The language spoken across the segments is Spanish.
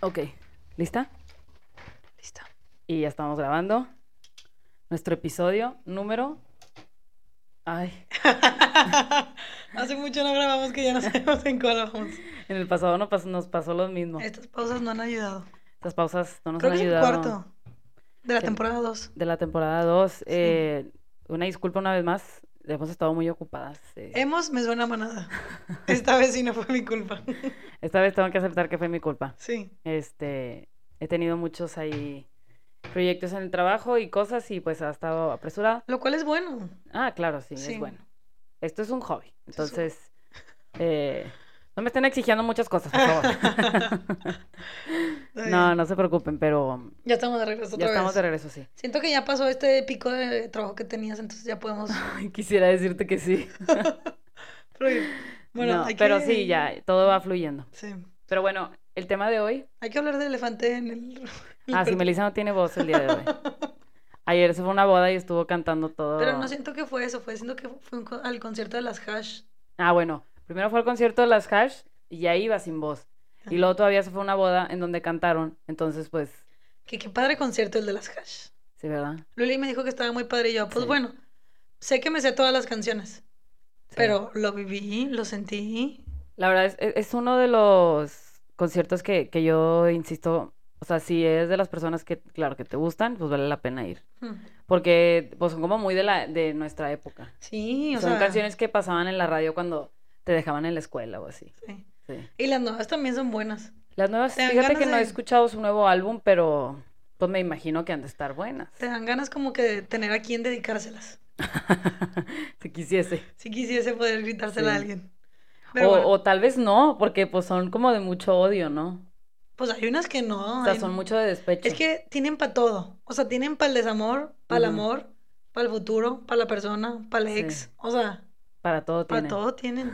Ok, ¿lista? Listo. Y ya estamos grabando nuestro episodio número... Ay, Hace mucho no grabamos que ya no sabemos en cuál vamos. en el pasado no pas- nos pasó lo mismo. Estas pausas no han ayudado. Estas pausas no nos Creo han que es el ayudado. cuarto de la temporada 2. De la temporada 2. una disculpa una vez más. Hemos estado muy ocupadas. eh. Hemos me suena manada. Esta vez sí no fue mi culpa. Esta vez tengo que aceptar que fue mi culpa. Sí. Este, he tenido muchos ahí proyectos en el trabajo y cosas y pues ha estado apresurado. Lo cual es bueno. Ah, claro, sí, Sí. es bueno. Esto es un hobby. Entonces, eh, no me estén exigiendo muchas cosas, por favor. No, no se preocupen, pero Ya estamos de regreso otra ya estamos de regreso, sí. Siento que ya pasó este pico de trabajo que tenías, entonces ya podemos. Quisiera decirte que sí. Pero, bueno, No, hay pero que- sí, ya, todo va fluyendo. Sí. Pero bueno, el tema de hoy. Hay que hablar del elefante en el. Ah, sí, Melissa no tiene voz el día de hoy. Ayer se fue a una boda y estuvo cantando todo. Pero no siento que fue eso, fue siento que fue un co- al concierto de las Hash. Ah, bueno, primero fue al concierto de las Hash y ya iba sin voz. Y luego todavía se fue a una boda en donde cantaron. Entonces, pues, Que qué padre concierto el de las Hash. sí, ¿verdad? Luli me dijo que estaba muy padre y yo, pues Sí. bueno, sé que me sé todas las canciones, Sí. pero lo viví, lo sentí. La verdad es, es- es uno de los conciertos que, que yo insisto, o sea, si es de las personas que, claro, que te gustan, pues vale la pena ir. Hmm. Porque, pues, son como muy de la, de nuestra época. Sí, o son sea, canciones que pasaban en la radio cuando te dejaban en la escuela o así. sí. Sí. Y las nuevas también son buenas. Las nuevas, fíjate que no he escuchado su nuevo álbum, pero pues me imagino que han de estar buenas. Te dan ganas como que de tener a quien dedicárselas. si quisiese. Si quisiese poder gritársela a alguien. O, Pero bueno, o tal vez no, porque pues son como de mucho odio, ¿no? pues hay unas que no. O sea, hay- son mucho de despecho. Es que tienen para todo. O sea, tienen para el desamor, para el amor, para el futuro, para la persona, para el Sí. ex. O sea, Para todo para tiene. todo tienen.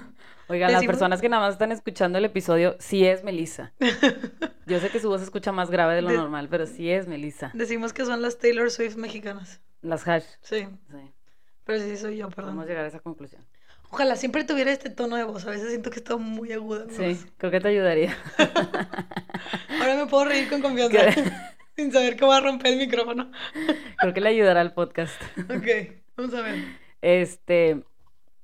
Oigan, las personas que nada más están escuchando el episodio, sí es Melissa. Yo sé que su voz se escucha más grave de lo De- normal, pero sí es Melissa. Decimos que son las Taylor Swift mexicanas. Las hash. Sí, Sí, pero sí soy yo, perdón. llegar a esa conclusión. Ojalá siempre tuviera este tono de voz. A veces siento que está muy aguda. Sí, voz. creo que te ayudaría. Ahora me puedo reír con confianza. Sin saber que voy a romper el micrófono. Creo que le ayudará al podcast. Ok, vamos a ver. Este,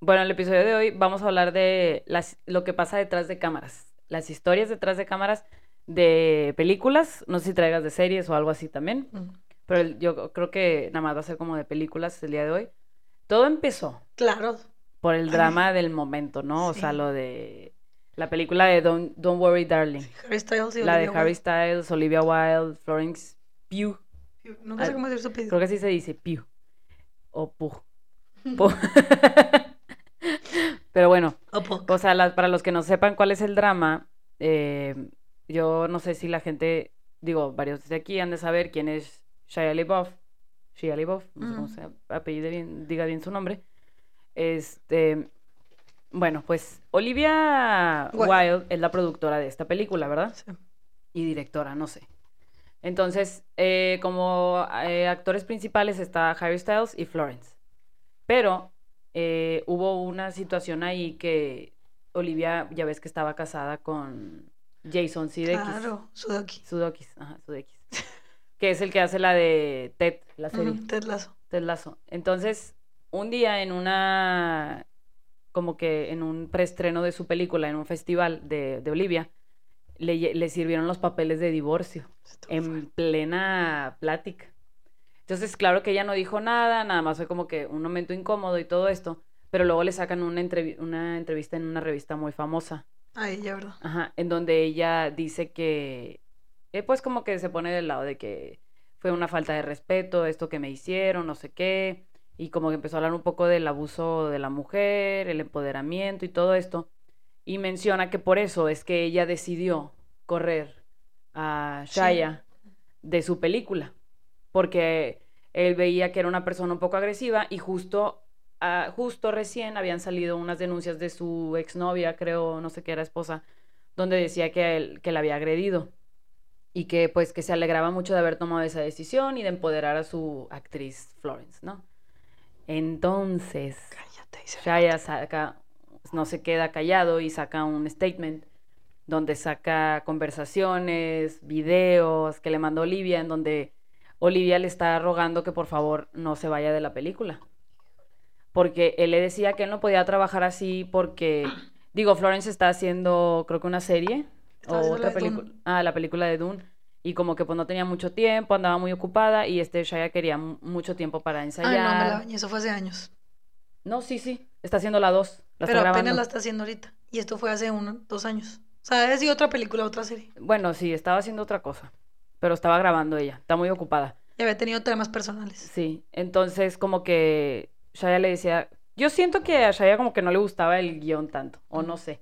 bueno, el episodio de hoy vamos a hablar de las, lo que pasa detrás de cámaras, las historias detrás de cámaras de películas, no sé si traigas de series o algo así también, pero el- yo creo que nada más va a ser como de películas el día de hoy. Todo empezó Claro. por el Ay. drama del momento, ¿no? O sea, lo de la película de Don't, Don't Worry Darling, Harry Styles y la de Harry Wilde. Styles, Olivia Wilde, Florence Pugh, Nunca sé cómo decir su creo apellido. que así se dice, Pugh, o Pugh. Pugh. Pero bueno. O sea, la- para los que no sepan cuál es el drama, eh, yo no sé si la gente, digo, varios de aquí han de saber quién es Shia LaBeouf. Shia LaBeouf, no sé cómo Ujú. se apellide bien, diga bien su nombre. Este, bueno, pues Olivia Wilde. Wilde es la productora de esta película, ¿verdad? Sí. Y directora, no sé. Entonces, eh, como eh, actores principales está Harry Styles y Florence. Pero eh, hubo una situación ahí que Olivia, ya ves que estaba casada con Jason Sudeikis. Claro, Sudoki. Sudeikis, ajá, Sudeikis. que es el que hace la de Ted, la serie. Ted Lasso. Ted Lasso. Entonces, un día en una, como que en un preestreno de su película, en un festival de, de Olivia, le, le sirvieron los papeles de divorcio Estuvo en fuerte. plena plática. Entonces, claro que ella no dijo nada, nada más fue como que un momento incómodo y todo esto, pero luego le sacan una, entrevi- una entrevista en una revista muy famosa, A ella, ¿verdad? ajá, en donde ella dice que, eh, pues como que se pone del lado de que fue una falta de respeto, esto que me hicieron, no sé qué, y como que empezó a hablar un poco del abuso de la mujer, el empoderamiento y todo esto, y menciona que por eso es que ella decidió correr a Sí. Shaya de su película, porque él veía que era una persona un poco agresiva y justo, ah, justo recién habían salido unas denuncias de su exnovia, creo, no sé qué era esposa, donde decía que, él, que la había agredido. y que pues que se alegraba mucho de haber tomado esa decisión y de empoderar a su actriz Florence, ¿no? Entonces. Shaya saca, no se queda callado y saca un statement donde saca conversaciones, videos que le mandó Olivia, en donde Olivia le está rogando que por favor no se vaya de la película. Porque él le decía que él no podía trabajar así porque, digo, Florence está haciendo creo que una serie Está o otra película, ah, la película de Dune. Y como que pues no tenía mucho tiempo, andaba muy ocupada y este Shaya quería mu- mucho tiempo para Ay, ensayar. no, me la bañé, eso fue hace años. No, sí, sí, está haciendo la 2, la Pero apenas la está haciendo ahorita. Y esto fue hace uno, dos años. O sea, sido otra película, otra serie. Bueno, sí, estaba haciendo otra cosa, pero estaba grabando ella, está muy ocupada. Y había tenido temas personales. Sí, entonces como que Shaya le decía, yo siento que a Shaya como que no le gustaba el guion tanto, o no sé.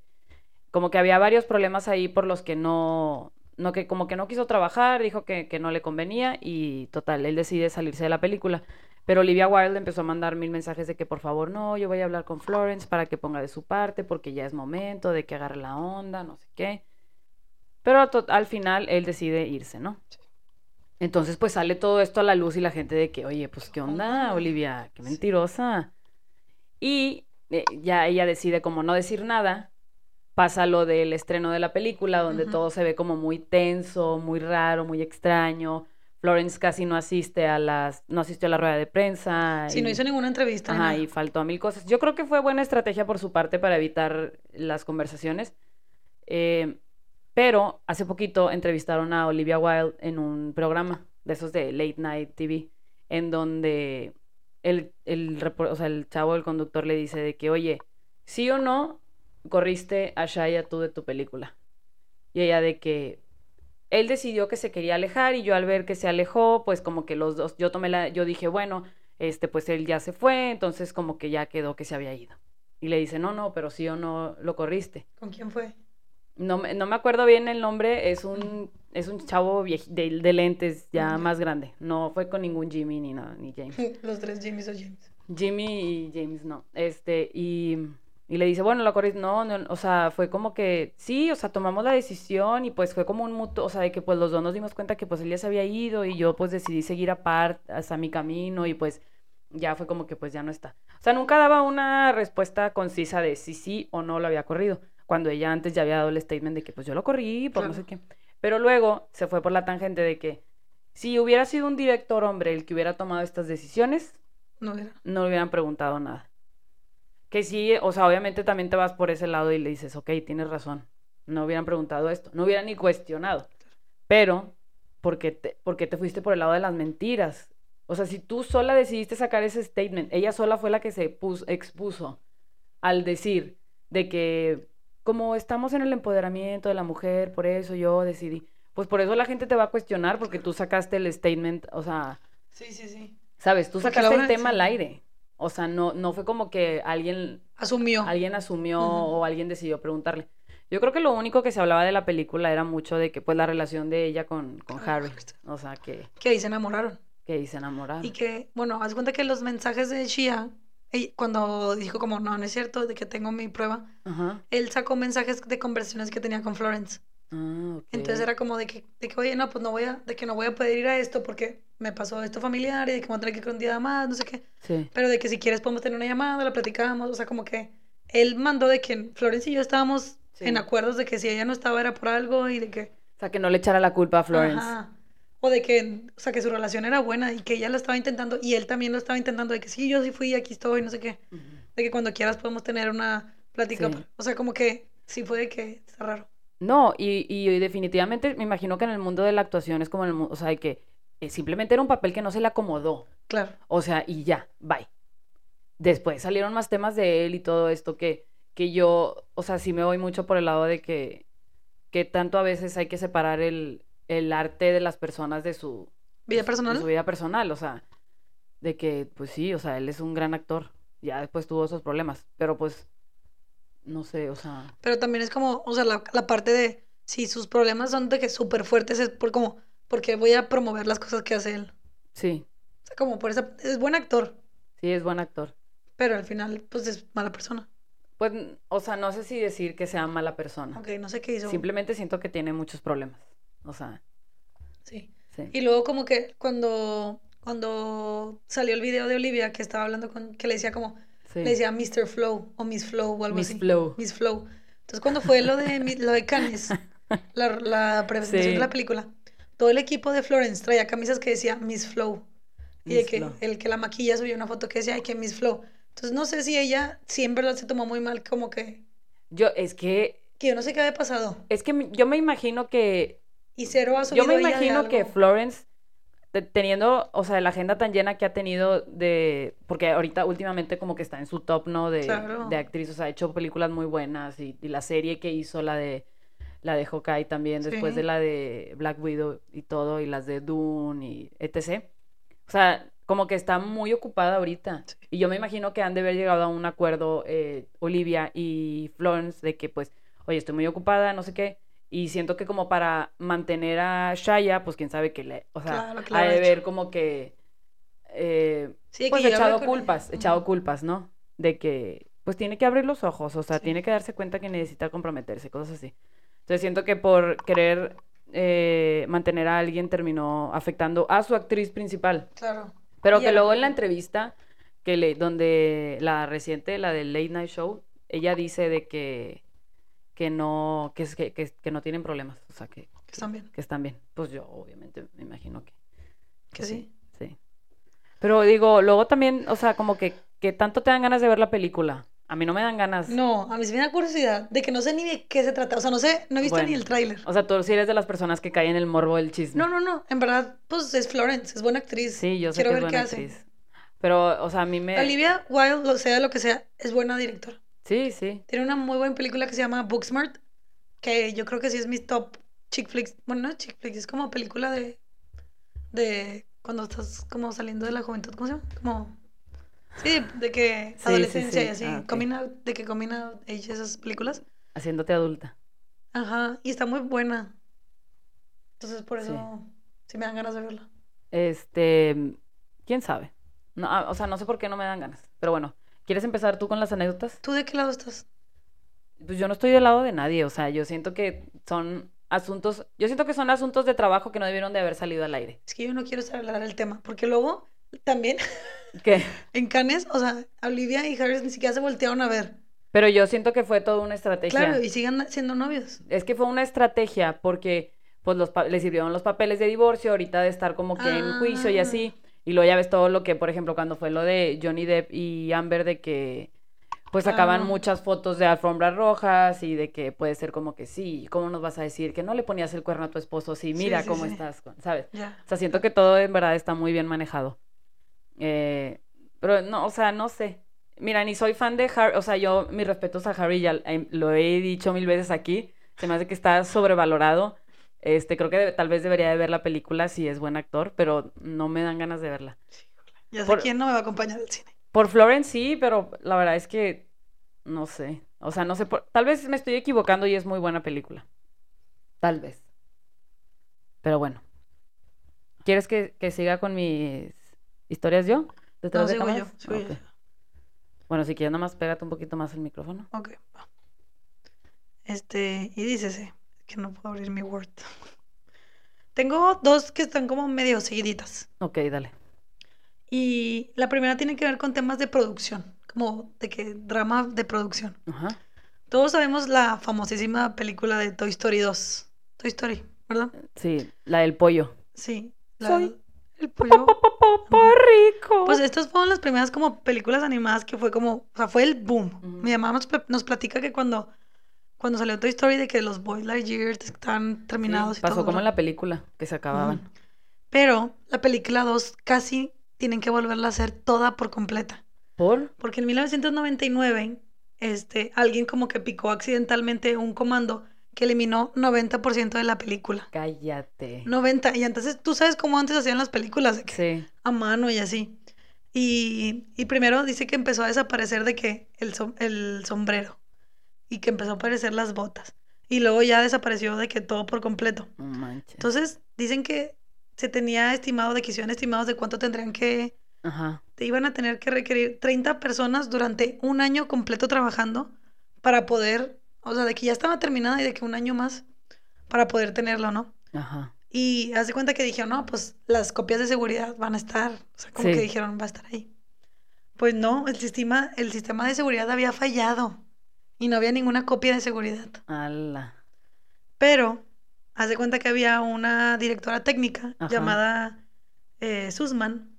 Como que había varios problemas ahí por los que no, no que como que no quiso trabajar, dijo que, que no le convenía y total, él decide salirse de la película. Pero Olivia Wilde empezó a mandar mil mensajes de que por favor no, yo voy a hablar con Florence para que ponga de su parte porque ya es momento de que agarre la onda, no sé qué. Pero al final él decide irse, ¿no? Entonces pues sale todo esto a la luz y la gente de que, oye, pues qué onda, Olivia, qué mentirosa. Y eh, ya ella decide como no decir nada. Pasa lo del estreno de la película, donde todo se ve como muy tenso, muy raro, muy extraño. Florence casi no asiste a las, no asistió a la rueda de prensa. Sí, no hizo ninguna entrevista. Ajá, y faltó a mil cosas. Yo creo que fue buena estrategia por su parte para evitar las conversaciones. Eh, pero hace poquito entrevistaron a Olivia Wilde en un programa de esos de Late Night TV, en donde el, el, o sea, el chavo, el conductor, le dice de que, oye, sí o no corriste a Shia tú de tu película. Y ella de que él decidió que se quería alejar y yo al ver que se alejó, pues como que los dos, yo tomé la, yo dije, bueno, este, pues él ya se fue, entonces como que ya quedó que se había ido. Y le dice, no, no, pero sí o no lo corriste. ¿Con quién fue? No, me- no me acuerdo bien el nombre, es un, es un chavo de, de lentes ya más grande. No fue con ningún Jimmy ni nada, ni James. Los tres Jimmys o James. Jimmy y James no. Este, y, y le dice, bueno, la corriste, no, no, o sea, fue como que, sí, o sea, tomamos la decisión y pues fue como un mutuo, o sea, de que pues los dos nos dimos cuenta que pues él ya se había ido y yo pues decidí seguir aparte hasta mi camino y pues ya fue como que pues ya no está. O sea, nunca daba una respuesta concisa de si sí o no lo había corrido, cuando ella antes ya había dado el statement de que pues yo lo corrí por no sé qué. Pero luego se fue por la tangente de que si hubiera sido un director hombre el que hubiera tomado estas decisiones, No era. no le hubieran preguntado nada. Que sí, o sea, obviamente también te vas por ese lado y le dices, ok, tienes razón. No hubieran preguntado esto, no hubieran ni cuestionado. Pero, ¿por qué te, por qué te fuiste por el lado de las mentiras? O sea, si tú sola decidiste sacar ese statement, ella sola fue la que se puso, expuso al decir de que como estamos en el empoderamiento de la mujer, por eso yo decidí. Pues por eso la gente te va a cuestionar porque tú sacaste el statement, o sea, Sí, sí, sí. ¿Sabes? Tú sacaste el tema sí. al aire. O sea, no, no fue como que alguien, Asumió. alguien asumió o alguien decidió preguntarle. Yo creo que lo único que se hablaba de la película era mucho de que, pues, la relación de ella con, con Harry. O sea, que, Que ahí se enamoraron. que ahí se enamoraron. Y que, bueno, haz cuenta que los mensajes de Shia, ella- cuando dijo como, no, no es cierto, de que tengo mi prueba, Ajá. él sacó mensajes de conversaciones que tenía con Florence. Ah, ok. Entonces era como de que, de que, oye, no, pues no voy a, de que no voy a poder ir a esto porque me pasó esto familiar y de que voy a tener que ir un día más, no sé qué. Sí. Pero de que si quieres podemos tener una llamada, la platicamos, o sea, como que él mandó de que Florence y yo estábamos Sí. en acuerdos de que si ella no estaba era por algo y de que... O sea, que no le echara la culpa a Florence. Ajá. O de que, o sea, que su relación era buena y que ella lo estaba intentando y él también lo estaba intentando de que sí, yo sí fui, aquí estoy, no sé qué. De que cuando quieras podemos tener una plática. Sí. O sea, como que sí fue de que está raro. No, y, y definitivamente me imagino que en el mundo de la actuación es como en el mundo, o sea, de que eh, simplemente era un papel que no se le acomodó. Claro. O sea, y ya, bye. Después salieron más temas de él y todo esto que, que yo, o sea, sí me voy mucho por el lado de que, que tanto a veces hay que separar el, el arte de las personas de su, ¿Vida de personal? su vida personal, o sea, de que, pues sí, o sea, él es un gran actor, ya después tuvo esos problemas, pero pues, no sé, o sea, Pero también es como, o sea, la, la parte de si sus problemas son de que súper fuertes es por como, porque voy a promover las cosas que hace él. sí, O sea, como por esa, es buen actor, sí es buen actor. pero al final, pues es mala persona. Pues, o sea, no sé si decir que sea mala persona. Ok, no sé qué hizo. Simplemente siento que tiene muchos problemas. O sea, Sí. Sí. Y luego como que cuando, cuando salió el video de Olivia que estaba hablando con, que le decía como, Sí. le decía Mr. Flow o Miss Flow o algo Miss así. Flow. Miss Flow. Entonces cuando fue lo de, lo de Cannes, la, la presentación Sí. de la película, todo el equipo de Florence traía camisas que decía Miss Flow. Y de Miss que el que la maquilla subió una foto que decía, ay, que Miss Flow. Entonces no sé si ella, sí en verdad se tomó muy mal, como que, Yo, es que, que yo no sé qué había pasado. es que yo me imagino que, Y cero ha subido yo me de imagino que. Florence, te- teniendo, o sea, la agenda tan llena que ha tenido de, porque ahorita últimamente como que está en su top, ¿no? De, Claro. de actriz, o sea, ha hecho películas muy buenas y, y la serie que hizo, la de, la de Hawkeye también, después de la de Black Widow y todo, y las de Dune y etc. O sea, como que está muy ocupada ahorita. Sí. Y yo me imagino que han de haber llegado a un acuerdo eh, Olivia y Florence de que pues, oye, estoy muy ocupada, no sé qué. Y siento que como para mantener a Shaya, pues quién sabe que le, o sea, Claro ha de ver como que, eh, Sí, pues que echado culpas, echado culpas, ¿no? De que pues tiene que abrir los ojos, o sea, Sí. tiene que darse cuenta que necesita comprometerse, cosas así. Entonces siento que por querer eh, mantener a alguien terminó afectando a su actriz principal. Claro. Pero Y que luego en la entrevista, que le, donde la reciente, la del Late Night Show, ella dice de que, que no, que, es- que, que, que no tienen problemas, o sea, que, Que están bien. que están bien. Pues yo obviamente me imagino que, Que sí. sí. Pero digo, luego también, o sea, como que, que tanto te dan ganas de ver la película. A mí no me dan ganas. No, a mí sí me da curiosidad de que no sé ni de qué se trata. O sea, no sé, no he visto ni el tráiler. O sea, tú sí eres de las personas que caen en el morbo del chisme. No, no, no. En verdad, pues es Florence, es buena actriz. Sí, yo sé Quiero que es ver buena qué hace. actriz. Pero, o sea, a mí me... Olivia Wilde, lo sea lo que sea, es buena directora. Sí, sí. Tiene una muy buena película que se llama Booksmart, que yo creo que sí es mi top chick flicks. Bueno, no es chick flicks, es como película de de cuando estás como saliendo de la juventud, ¿cómo se llama? Como sí, de que Sí, sí, adolescencia sí. y así, Ah, out- de que coming out age esas películas. Haciéndote adulta. Ajá, y está muy buena. Entonces por eso sí me dan ganas de verla. Este, quién sabe. No, ah, o sea, no sé por qué no me dan ganas. Pero bueno, ¿quieres empezar tú con las anécdotas? ¿Tú de qué lado estás? Pues yo no estoy del lado de nadie. O sea, yo siento que son asuntos, yo siento que son asuntos de trabajo que no debieron de haber salido al aire. Es que yo no quiero hablar el tema, porque luego también ¿Qué? en Cannes, o sea, Olivia y Harris ni siquiera se voltearon a ver. Pero yo siento que fue toda una estrategia. Claro, y sigan siendo novios. Es que fue una estrategia porque pues los le sirvieron los papeles de divorcio, ahorita de estar como que en juicio y Ah. así. Y luego ya ves todo lo que, por ejemplo, cuando fue lo de Johnny Depp y Amber de que pues sacaban Claro. muchas fotos de alfombras rojas y de que puede ser como que sí, ¿cómo nos vas a decir que no le ponías el cuerno a tu esposo? Sí, mira sí, cómo sí. estás, ¿sabes? Ya. O sea, siento que todo en verdad está muy bien manejado. Eh, pero no, o sea, no sé. Mira, ni soy fan de Harry, o sea, yo, mis respetos a Harry, ya eh, lo he dicho mil veces aquí, se me hace que está sobrevalorado. Este, creo que tal vez debería de ver la película si es buen actor, pero no me dan ganas de verla. Ya sé Por- quién no me va a acompañar al cine. Por Florence sí, pero la verdad es que no sé. O sea, no sé por... Tal vez me estoy equivocando y es muy buena película. Tal vez. Pero bueno. ¿Quieres que, que siga con mis historias yo? No, ¿Detrás de sigo yo. Bueno, si quieres, nada más pégate un poquito más el micrófono. Ok. Este, y dícese que no puedo abrir mi Word. Tengo dos que están como medio seguiditas. Ok, dale. Y la primera tiene que ver con temas de producción, como de que drama de producción. Ajá. Todos sabemos la famosísima película de Toy Story 2. Toy Story, ¿verdad? Sí, la del pollo. Sí. La, Soy el pollo. ¡Popo rico! Pues estas fueron las primeras como películas animadas que fue como, o sea, fue el boom. Ujú. Mi mamá nos, nos platica que cuando, cuando salió Toy Story de que los Boy Lightyear están terminados Sí, y pasó todo. como en la película, que se acababan. Pero la película 2 casi tienen que volverla a hacer toda por completa. ¿Por? Porque en 1999, este, alguien como que picó accidentalmente un comando que eliminó 90% de la película. Cállate. 90. Y entonces tú sabes cómo antes hacían las películas, Sí. a mano y así. Y, y primero dice que empezó a desaparecer de que el, som- el sombrero y que empezó a aparecer las botas. Y luego ya desapareció de que todo por completo. Entonces dicen que se tenía estimado, de que hicieron estimados de cuánto tendrían que, Ajá. te iban a tener que requerir 30 personas durante un año completo trabajando para poder, o sea, de que ya estaba terminada y de que un año más para poder tenerlo, ¿no? Ajá. Y haz de cuenta que dijeron, no, pues las copias de seguridad van a estar. O sea, como Sí. que dijeron, va a estar ahí. Pues no, el sistema, el sistema de seguridad había fallado. Y no había ninguna copia de seguridad. Ala. Pero, haz de cuenta que había una directora técnica Ajá. llamada eh, Sussman,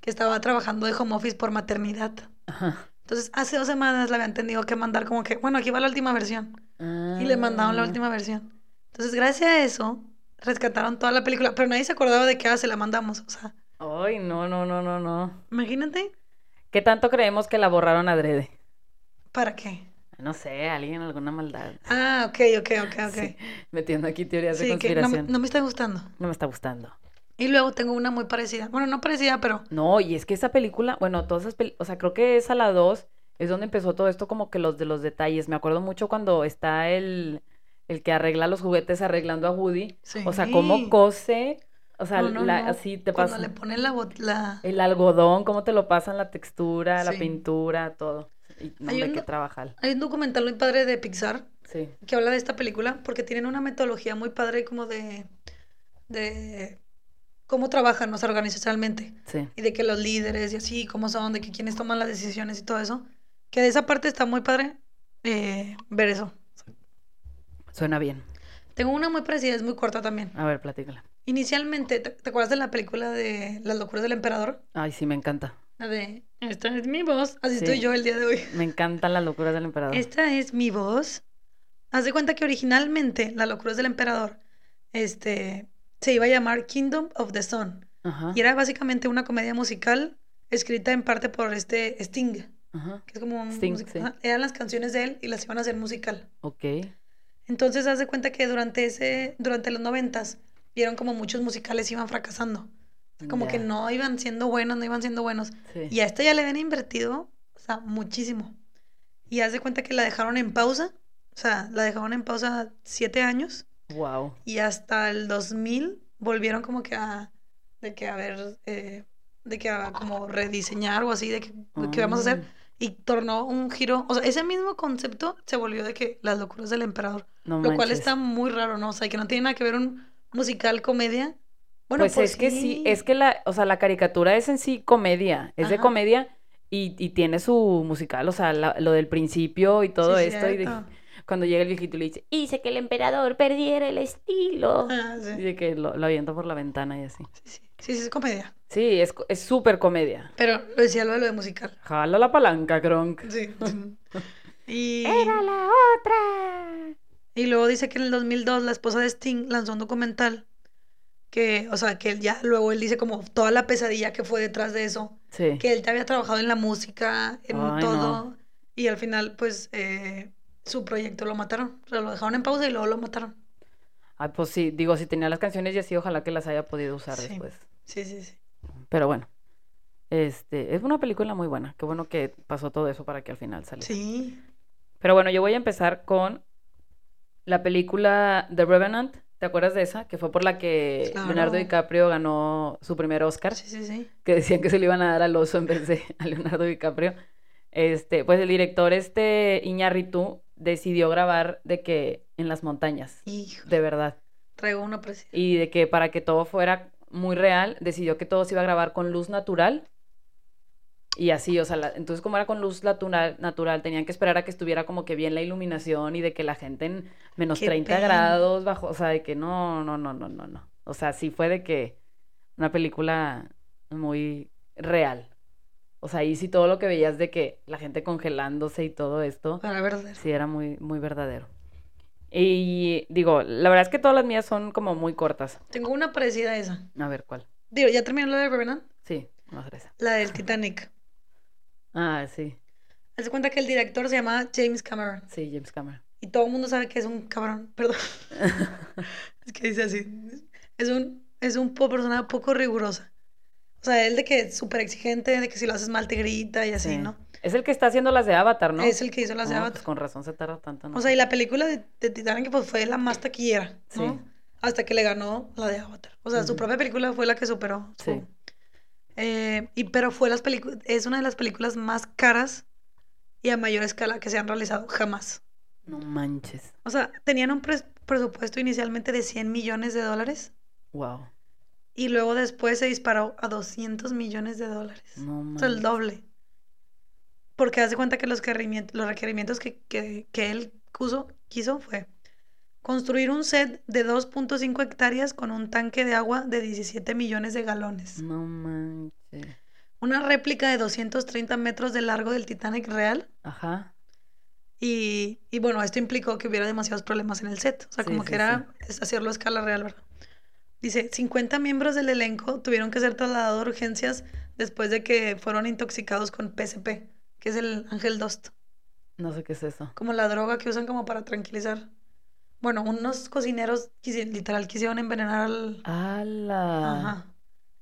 que estaba trabajando de home office por maternidad. Ajá. Entonces, hace dos semanas le habían tenido que mandar como que, bueno, aquí va la última versión. Y le mandaron la Ah. última versión. Entonces, gracias a eso, rescataron toda la película. Pero nadie se acordaba de que ah, se la mandamos. O sea, Ay, no, no, no, no, no. imagínate, ¿Qué tanto creemos que la borraron adrede? ¿para qué? No sé, alguien alguna maldad. Ah, ok, ok, ok, ok. Sí, metiendo aquí teorías de Sí, que no me, conspiración. no me está gustando. No me está gustando. Y luego tengo una muy parecida. Bueno, no parecida, pero No, y es que esa película, bueno, todas esas películas, o sea, creo que esa la 2 es donde empezó todo esto como que los de los detalles. Me acuerdo mucho cuando está el, el que arregla los juguetes arreglando a Woody. O sea, cómo Sí. cose, o sea, No, no, la- no. así te Cuando pasa. le ponen la, la... El algodón, cómo te lo pasan, la textura, la Sí. pintura, todo. Y no, Hay un qué trabajar. Hay un documental muy padre de Pixar Sí, que habla de esta película porque tienen una metodología muy padre como de, de cómo trabajan, o sea, organizacionalmente. sí. Y de que los líderes y así, cómo son, de que quienes toman las decisiones y todo eso. Que de esa parte está muy padre eh, ver eso. Suena bien. Tengo una muy parecida, es muy corta también. A ver, platícala. Inicialmente, ¿te, te acuerdas de la película de Las locuras del emperador? Ay, sí, me encanta. La de Esta es mi voz. Así Sí. estoy yo el día de hoy. Me encantan las locuras del emperador. Esta es mi voz. Haz de cuenta que originalmente Las locuras del emperador este, se iba a llamar Kingdom of the Sun. Ajá, Y era básicamente una comedia musical escrita en parte por este Sting. ajá. Que es como un Sting, sí. Eran las canciones de él y las iban a hacer musical. Ok. Entonces, haz de cuenta que durante ese, durante los noventas, vieron como muchos musicales iban fracasando. Como que Ya. no iban siendo buenos, no iban siendo buenos. Sí. Y a esta ya le habían invertido, o sea, muchísimo. Y haz de cuenta que la dejaron en pausa. O sea, la dejaron en pausa siete años. Wow. Y hasta el 2000 volvieron como que a, de que a ver, eh, de que a como rediseñar o así, de que, de vamos a hacer. Ah, Y tornó un giro, o sea, ese mismo concepto se volvió de que las locuras del emperador. No Lo cual manches. está muy raro, ¿no? O sea, que no tiene nada que ver un musical comedia. Bueno, pues es que sí, es que la, o sea, la caricatura es en sí comedia, es de comedia y, y tiene su musical, o sea, la- lo del principio y todo Sí, esto, y de- cuando llega el viejito y le dice, hice que el emperador perdiera el estilo, Ah, y de que lo, lo avienta por la ventana y así. Sí, sí, sí, sí, es comedia. Sí, es co- es súper comedia. Pero lo decía lo de lo de musical. Jala la palanca, Kronk. Sí. y, Era la otra. y luego dice que en el 2002 la esposa de Sting lanzó un documental que, o sea, que él ya, luego él dice como toda la pesadilla que fue detrás de eso, Sí. que él ya había trabajado en la música, en Ay, todo, no. y al final, pues, eh, su proyecto lo mataron, o sea, lo dejaron en pausa y luego lo mataron. Ay, pues sí, digo, si tenía las canciones y así, ojalá que las haya podido usar Sí. después. Sí, sí, sí. Pero bueno, este, es una película muy buena. Qué bueno que pasó todo eso para que al final saliera. Sí. Pero bueno, yo voy a empezar con la película The Revenant. ¿Te acuerdas de esa? Que fue por la que Claro. Leonardo DiCaprio ganó su primer Oscar. Sí, sí, sí. Que decían que se le iban a dar al oso en vez de a Leonardo DiCaprio. Este, pues el director, este Iñárritu, decidió grabar de que en las montañas, Hijo, de verdad. traigo una presión. Y de que para que todo fuera muy real, decidió que todo se iba a grabar con luz natural. Y así, o sea, la- entonces como era con luz natural, natural, tenían que esperar a que estuviera como que bien la iluminación y de que la gente en menos Qué 30 pena. grados bajo, o sea, de que no, no, no, no, no, no. O sea, sí fue de que una película muy real. O sea, ahí sí todo lo que veías de que la gente congelándose y todo esto, Para ver. sí era muy, muy verdadero. Y digo, la verdad es que todas las mías son como muy cortas. Tengo una parecida a esa. A ver, ¿cuál? Digo, ¿ya terminó la de Revenant? Sí, hacer esa. La del Titanic. Ah, sí, Haz cuenta que el director se llama James Cameron. sí, James Cameron. Y todo el mundo sabe que es un cabrón. Perdón. es que dice así. Es un, es un po- persona poco rigurosa. O sea, él de que es súper exigente, de que si lo haces mal te grita y así, Sí. ¿no? Es el que está haciendo las de Avatar, ¿no? Es el que hizo las de No, Avatar. pues con razón se tarda tanto. en O sea, y la película de, de Titanic pues fue la más taquillera, ¿no? Sí. Hasta que le ganó la de Avatar. O sea, su Ujú. propia película fue la que superó. su- Sí. Eh, y pero fue las es una de las películas más caras y a mayor escala que se han realizado jamás. No manches. O sea, tenían un pres- presupuesto inicialmente de 100 millones de dólares Wow. Y luego después se disparó a 200 millones de dólares. No O sea, el manches. doble. Porque hace cuenta que los requerimientos, los requerimientos que, que, que él quiso, quiso fue construir un set de 2.5 hectáreas con un tanque de agua de 17 millones de galones. No manches. Una réplica de 230 metros de largo del Titanic real. Ajá. Y, y bueno, esto implicó que hubiera demasiados problemas en el set. O sea, Sí, como sí, que era hacerlo a escala real, ¿verdad? Dice, 50 miembros del elenco tuvieron que ser trasladados a urgencias después de que fueron intoxicados con PCP, que es el Ángel Dust, No sé qué es eso. como la droga que usan como para tranquilizar. Bueno, unos cocineros quisi- literal quisieron envenenar al... ¡Hala! Ajá.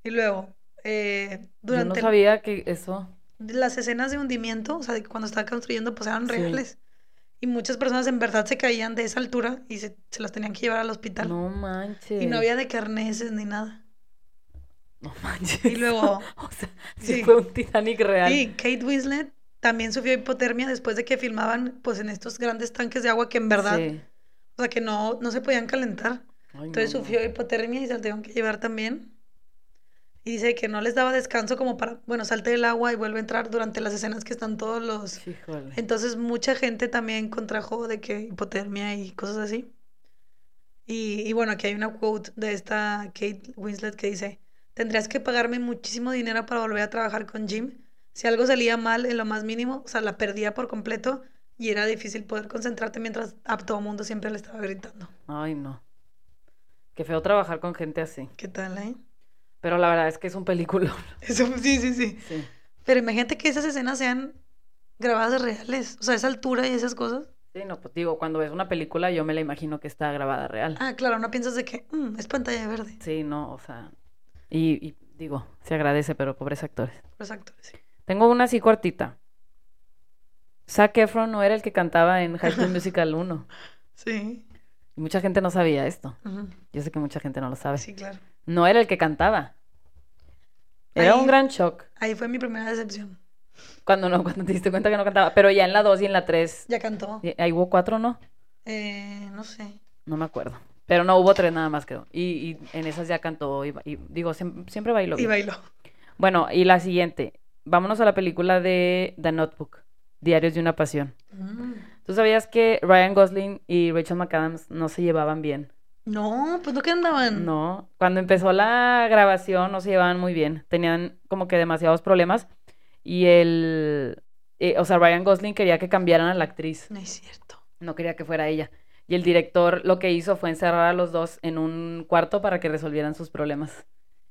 Y luego, eh, Yo no durante sabía que eso. las escenas de hundimiento, o sea, de cuando estaba construyendo, pues eran Sí. reales. Y muchas personas en verdad se caían de esa altura y se, se las tenían que llevar al hospital. No manches. Y no había de que arneses ni nada. No manches. Y luego- o sea, sí, Sí. fue un Titanic real. Y Kate Winslet también sufrió hipotermia después de que filmaban pues en estos grandes tanques de agua que en verdad, Sí. Sea, que no, no se podían calentar. Ay, Entonces no, no. sufrió hipotermia y se la tuvieron que llevar también. Y dice que no les daba descanso como para, bueno, salte del agua y vuelve a entrar durante las escenas que están todos los... Híjole. Entonces mucha gente también contrajo de que hipotermia y cosas así. Y, y bueno, aquí hay una quote de esta Kate Winslet que dice, tendrías que pagarme muchísimo dinero para volver a trabajar con Jim. Si algo salía mal en lo más mínimo, o sea, la perdía por completo y era difícil poder concentrarte mientras a todo mundo siempre le estaba gritando. Ay, no. Qué feo trabajar con gente así. ¿Qué tal, eh? Pero la verdad es que es un película. Eso, sí, sí, sí. Sí. Pero imagínate que esas escenas sean grabadas reales, o sea, esa altura y esas cosas. Sí, no, pues digo, cuando ves una película yo me la imagino que está grabada real. Ah, claro, no piensas de que "Mm, es pantalla verde. Sí, no, o sea. Y, y digo, se agradece, pero pobres actores. Los actores, sí. Tengo una así cortita. Zac Efron no era el que cantaba en High School Musical 1. Sí. Y mucha gente no sabía esto. Yo sé que mucha gente no lo sabe. Sí, claro. No era el que cantaba. Era Ahí- un gran shock. Ahí fue mi primera decepción. Cuando no, cuando te diste cuenta que no cantaba. Pero ya en la 2 y en la 3. Ya cantó. Ahí hubo cuatro, ¿no? Eh, no sé. No me acuerdo. Pero no, hubo tres nada más, creo. Y, y en esas ya cantó. Y, y digo, siem- siempre bailó. Y bailó. Bueno, y la siguiente. Vámonos a la película de The Notebook. Diarios de una pasión. Mm. ¿Tú sabías que Ryan Gosling y Rachel McAdams no se llevaban bien? No, pues no que andaban. No. Cuando empezó la grabación no se llevaban muy bien. Tenían como que demasiados problemas. Y el... eh, o sea, Ryan Gosling quería que cambiaran a la actriz. No es cierto. No quería que fuera ella. Y el director lo que hizo fue encerrar a los dos en un cuarto para que resolvieran sus problemas.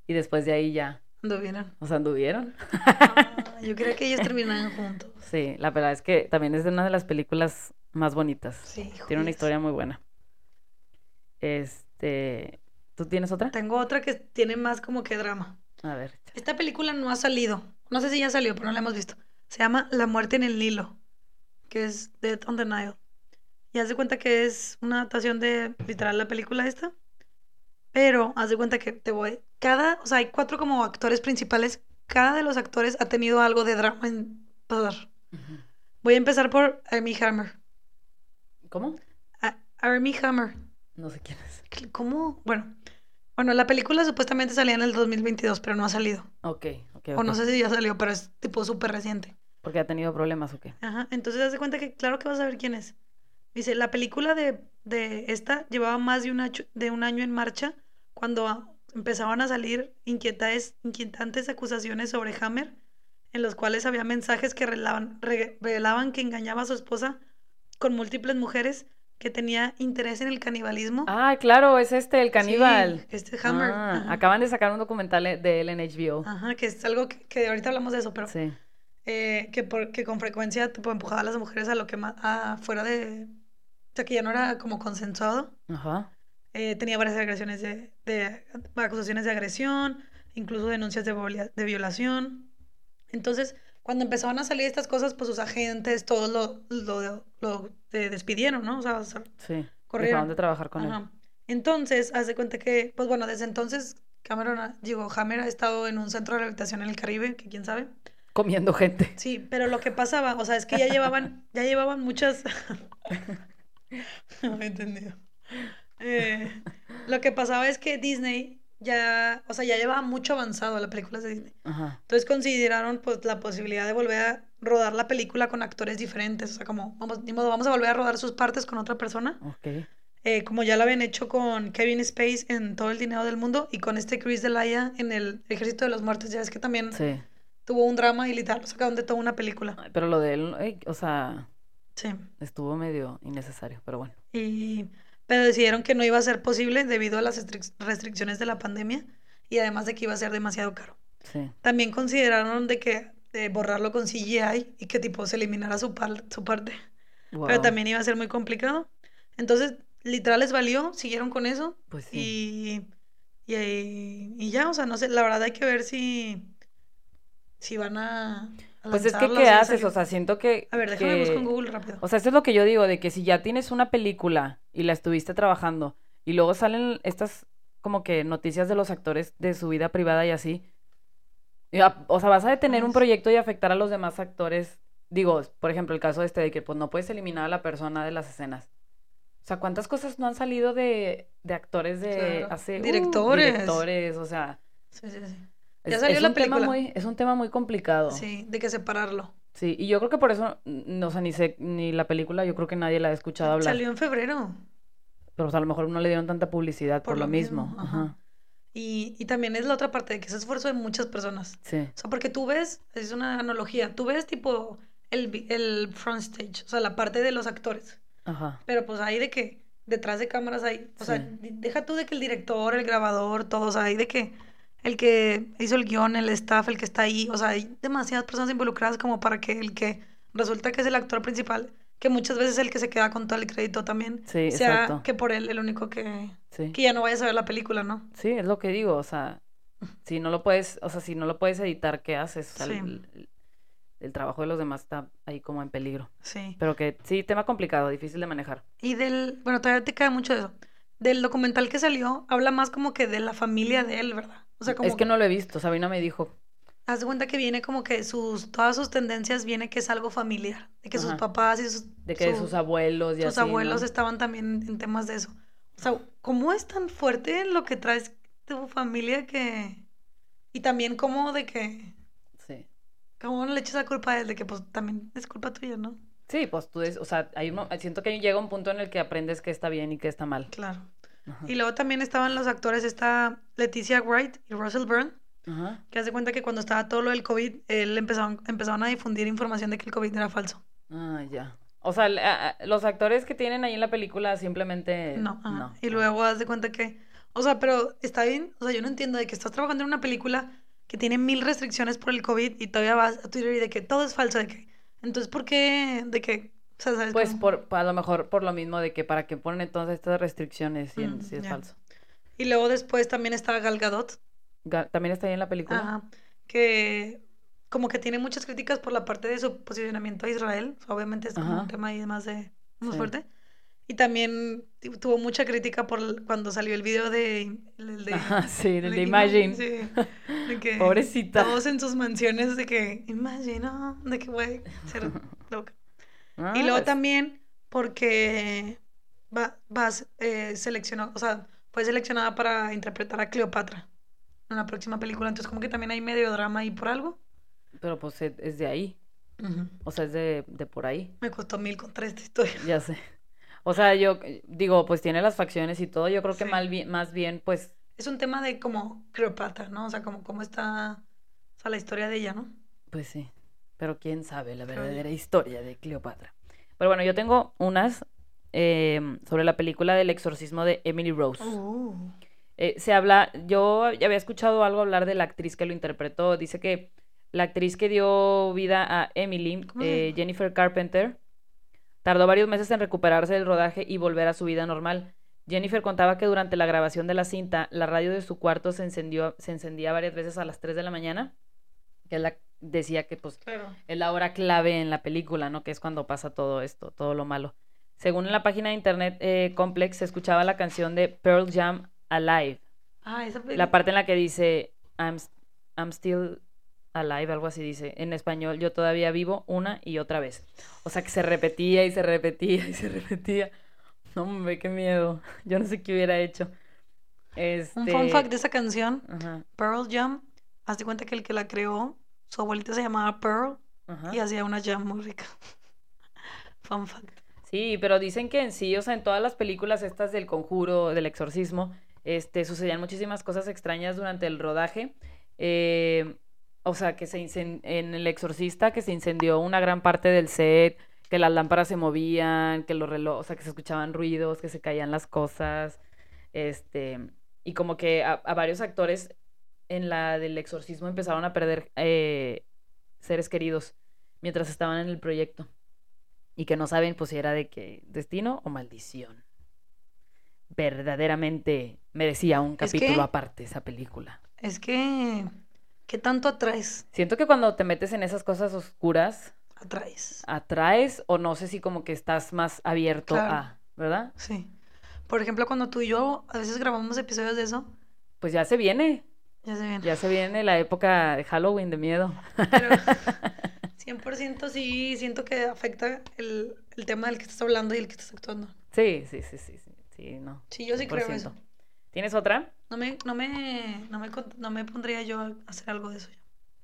Y después de ahí ya, Anduvieron. o sea, anduvieron. Yo creía que ellos terminaban juntos. Sí, la verdad es que también es de una de las películas más bonitas. Sí, Tiene una historia muy buena. Este, ¿tú tienes otra? Tengo otra que tiene más como que drama. A ver. Esta película no ha salido. No sé si ya salió, pero no la hemos visto. Se llama La muerte en el Nilo, que es Death on the Nile. Y haz de cuenta que es una adaptación de literal la película esta. Pero haz de cuenta que te voy. Cada, o sea, hay cuatro como actores principales. Cada de los actores ha tenido algo de drama en pasar. Ujú. Voy a empezar por Armie Hammer. ¿Cómo? A- Armie Hammer. No sé quién es. ¿Cómo? Bueno. Bueno, la película supuestamente salía en el 2022, pero no ha salido. Ok, ok, O no sé si ya salió, pero es tipo súper reciente. Porque ha tenido problemas o qué. Ajá, entonces haz de cuenta que claro que vas a ver quién es. Dice, la película de, de esta llevaba más de un, año, de un año en marcha cuando empezaban a salir inquietantes, inquietantes acusaciones sobre Hammer, en los cuales había mensajes que revelaban, re- revelaban que engañaba a su esposa con múltiples mujeres, que tenía interés en el canibalismo. Ah, claro, es este, el Sí, caníbal. este Hammer. Ah, acaban de sacar un documental e- de él en HBO. Ajá, que es algo que, que ahorita hablamos de eso, pero Sí. eh, que, por- que con frecuencia tipo, empujaba a las mujeres a lo que más, a fuera de, o sea, que ya no era como consensuado. Ajá. Eh, tenía varias agresiones de, de- acusaciones de agresión, incluso denuncias de, de violación. Entonces, cuando empezaban a salir estas cosas, pues sus agentes, todos lo, lo, lo, eh, despidieron, ¿no? O sea, o sea, Sí. Corrieron. De trabajar con él. Ajá. Entonces, haz de cuenta que, pues bueno, desde entonces Cameron, ha- digo, Hammer ha estado en un centro de rehabilitación en el Caribe, que quién sabe. Comiendo gente. Sí, pero lo que pasaba, o sea, es que ya llevaban, ya llevaban muchas. no me he entendido. Eh, lo que pasaba es que Disney ya, o sea, ya llevaba mucho avanzado la película de Disney. Ajá. Entonces consideraron pues la posibilidad de volver a rodar la película con actores diferentes, o sea, como vamos, ni modo, vamos a volver a rodar sus partes con otra persona, Ok. eh, como ya lo habían hecho con Kevin Space en Todo el dinero del mundo y con este Chris Delia en el Ejército de los Muertos, ya es que también Sí. tuvo un drama y literal lo sacaron de toda una película. Ay, Pero lo de él, o sea, Sí. estuvo medio innecesario, pero bueno. Y, pero decidieron que no iba a ser posible debido a las restric- restricciones de la pandemia y además de que iba a ser demasiado caro. Sí. También consideraron de que de borrarlo con CGI y que tipo se eliminara su, par- su parte. Pero también iba a ser muy complicado. Entonces, literal les valió, siguieron con eso Pues sí. y, y, y ya, o sea, no sé, la verdad hay que ver si, si van a Pues es que, ¿qué haces? O sea, siento que... A ver, déjame que- buscar en Google rápido. O sea, eso es lo que yo digo, de que si ya tienes una película y la estuviste trabajando y luego salen estas como que noticias de los actores de su vida privada y así, o sea, vas a detener un proyecto y afectar a los demás actores. Digo, por ejemplo, el caso este de que pues no puedes eliminar a la persona de las escenas. O sea, ¿cuántas cosas no han salido de, de actores de Claro. hace... uh, Directores. directores, o sea... Sí, sí, sí. Es, Ya salió es la un tema película. muy, es un tema muy complicado. Sí, de que separarlo. Sí, y yo creo que por eso, no, o sea, ni sé, ni la película, yo creo que nadie la ha escuchado hablar. Salió en febrero. Pero o sea, a lo mejor no le dieron tanta publicidad por, Por lo lo mismo. mismo, Ajá. ajá. Y, y también es la otra parte de que es esfuerzo de muchas personas. Sí. O sea, porque tú ves, es una analogía, tú ves tipo el, el front stage, o sea, la parte de los actores. Ajá. Pero pues hay de que detrás de cámaras hay, o sea, Sí. deja tú de que el director, el grabador, todos, hay de que el que hizo el guion, el staff, el que está ahí, o sea, hay demasiadas personas involucradas como para que el que resulta que es el actor principal, que muchas veces es el que se queda con todo el crédito también, Sí, sea exacto. que por él el único que, Sí. que ya no vayas a ver la película, ¿no? Sí, es lo que digo, o sea, si no lo puedes, o sea, si no lo puedes editar, ¿qué haces? O sea, Sí. el, el- el trabajo de los demás está ahí como en peligro. Sí. Pero que sí, tema complicado, difícil de manejar. Y del, bueno, todavía te queda mucho de eso. Del documental que salió, habla más como que de la familia de él, ¿verdad? O sea, como Es que no lo he visto, Sabina me dijo. Haz de cuenta que viene como que sus, todas sus tendencias viene que es algo familiar, de que sus papás y sus, De que de sus abuelos y sus así, abuelos ¿no? estaban también en temas de eso. O sea, ¿cómo es tan fuerte lo que traes tu familia que... Y también como de que... Sí. ¿Cómo no le echas la culpa a él? De que pues también es culpa tuya, ¿no? Sí, pues tú, des- o sea, hay uno, siento que llega un punto en el que aprendes que está bien y que está mal. Claro. Ajá. Y luego también estaban los actores, esta Leticia Wright y Russell Byrne, Ajá. que hace cuenta que cuando estaba todo lo del COVID, él empezaron, empezaron a difundir información de que el COVID era falso. Ah, ya. O sea, los actores que tienen ahí en la película simplemente No, ajá. no. Y luego haz de cuenta que, o sea, pero está bien, o sea, yo no entiendo de que estás trabajando en una película que tiene mil restricciones por el COVID y todavía vas a Twitter y de que todo es falso, de que, entonces, ¿por qué? De que, o sea, ¿sabes Pues cómo? por, a lo mejor por lo mismo de que para qué ponen entonces estas restricciones si, Mm, si es falso. Y luego después también está Gal Gadot, Ga- ¿También está ahí en la película? ajá, que como que tiene muchas críticas por la parte de su posicionamiento a Israel, o sea, obviamente es como un tema ahí más de, más Sí. fuerte. Y también tu- tuvo mucha crítica por cuando salió el video de, el de Ajá, sí, el de Imagine. Sí, de que Pobrecita. todos en sus mansiones de que, Imagine, de que güey, ser loca. Ah, y luego también porque va, vas, eh, seleccionó, o sea, fue seleccionada para interpretar a Cleopatra en la próxima película, entonces como que también hay medio drama ahí por algo. Pero pues es, es de ahí. O sea, es de, de por ahí. Me costó mil contar esta historia. Ya sé. O sea, yo digo, pues tiene las facciones y todo. Yo creo que mal más bien, pues, Es un tema de como Cleopatra, ¿no? O sea, como cómo está, o sea, la historia de ella, ¿no? pues sí. Pero quién sabe la verdadera historia de Cleopatra. Pero bueno, yo tengo unas em, sobre la película del exorcismo de Emily Rose. Uh. Eh, se habla, yo ya había escuchado algo hablar de la actriz que lo interpretó. Dice que la actriz que dio vida a Emily, ¿Cómo se eh? Jennifer Carpenter, tardó varios meses en recuperarse del rodaje y volver a su vida normal. Jennifer contaba que durante la grabación de la cinta, la radio de su cuarto se encendió, se encendía varias veces a las 3 de la mañana, que la decía que pues Claro. es la hora clave en la película, ¿no? Que es cuando pasa todo esto, todo lo malo. Según en la página de internet eh, Complex, se escuchaba la canción de Pearl Jam Alive. Ah, esa La película. parte en la que dice I'm, I'm still alive, algo así dice. En español, yo todavía vivo una y otra vez. O sea que se repetía y se repetía y se repetía. No, hombre, qué miedo. Yo no sé qué hubiera hecho. Este... Un fun fact de esa canción, Ajá, Pearl Jam, haz de cuenta que el que la creó, su abuelita se llamaba Pearl ajá. y hacía una jam muy rica. fun fact. Sí, pero dicen que en sí, o sea, en todas las películas estas del conjuro, del exorcismo, este, sucedían muchísimas cosas extrañas durante el rodaje. Eh, o sea, que se en El Exorcista, que se incendió una gran parte del set, que las lámparas se movían, que los relojes, o sea, que se escuchaban ruidos, que se caían las cosas, este, y como que a, a varios actores en la del exorcismo empezaron a perder eh, seres queridos mientras estaban en el proyecto y que no saben pues si era de que destino o maldición. Verdaderamente merecía un Es capítulo que- aparte esa película. Es que, ¿qué tanto atraes? Siento que cuando te metes en esas cosas oscuras, Atraes. atraes o no sé si como que estás más abierto Claro. a, ¿verdad? Sí. Por ejemplo, cuando tú y yo a veces grabamos episodios de eso, Pues ya se viene, ya se ven. ya se viene la época de Halloween de miedo. Pero 100% sí siento que afecta el, el tema del que estás hablando y el que estás actuando. Sí, sí, sí, sí, sí, sí, no. Sí, yo sí creo 100%. eso. ¿Tienes otra? No me, no me, no me, no me pondría yo a hacer algo de eso. ya.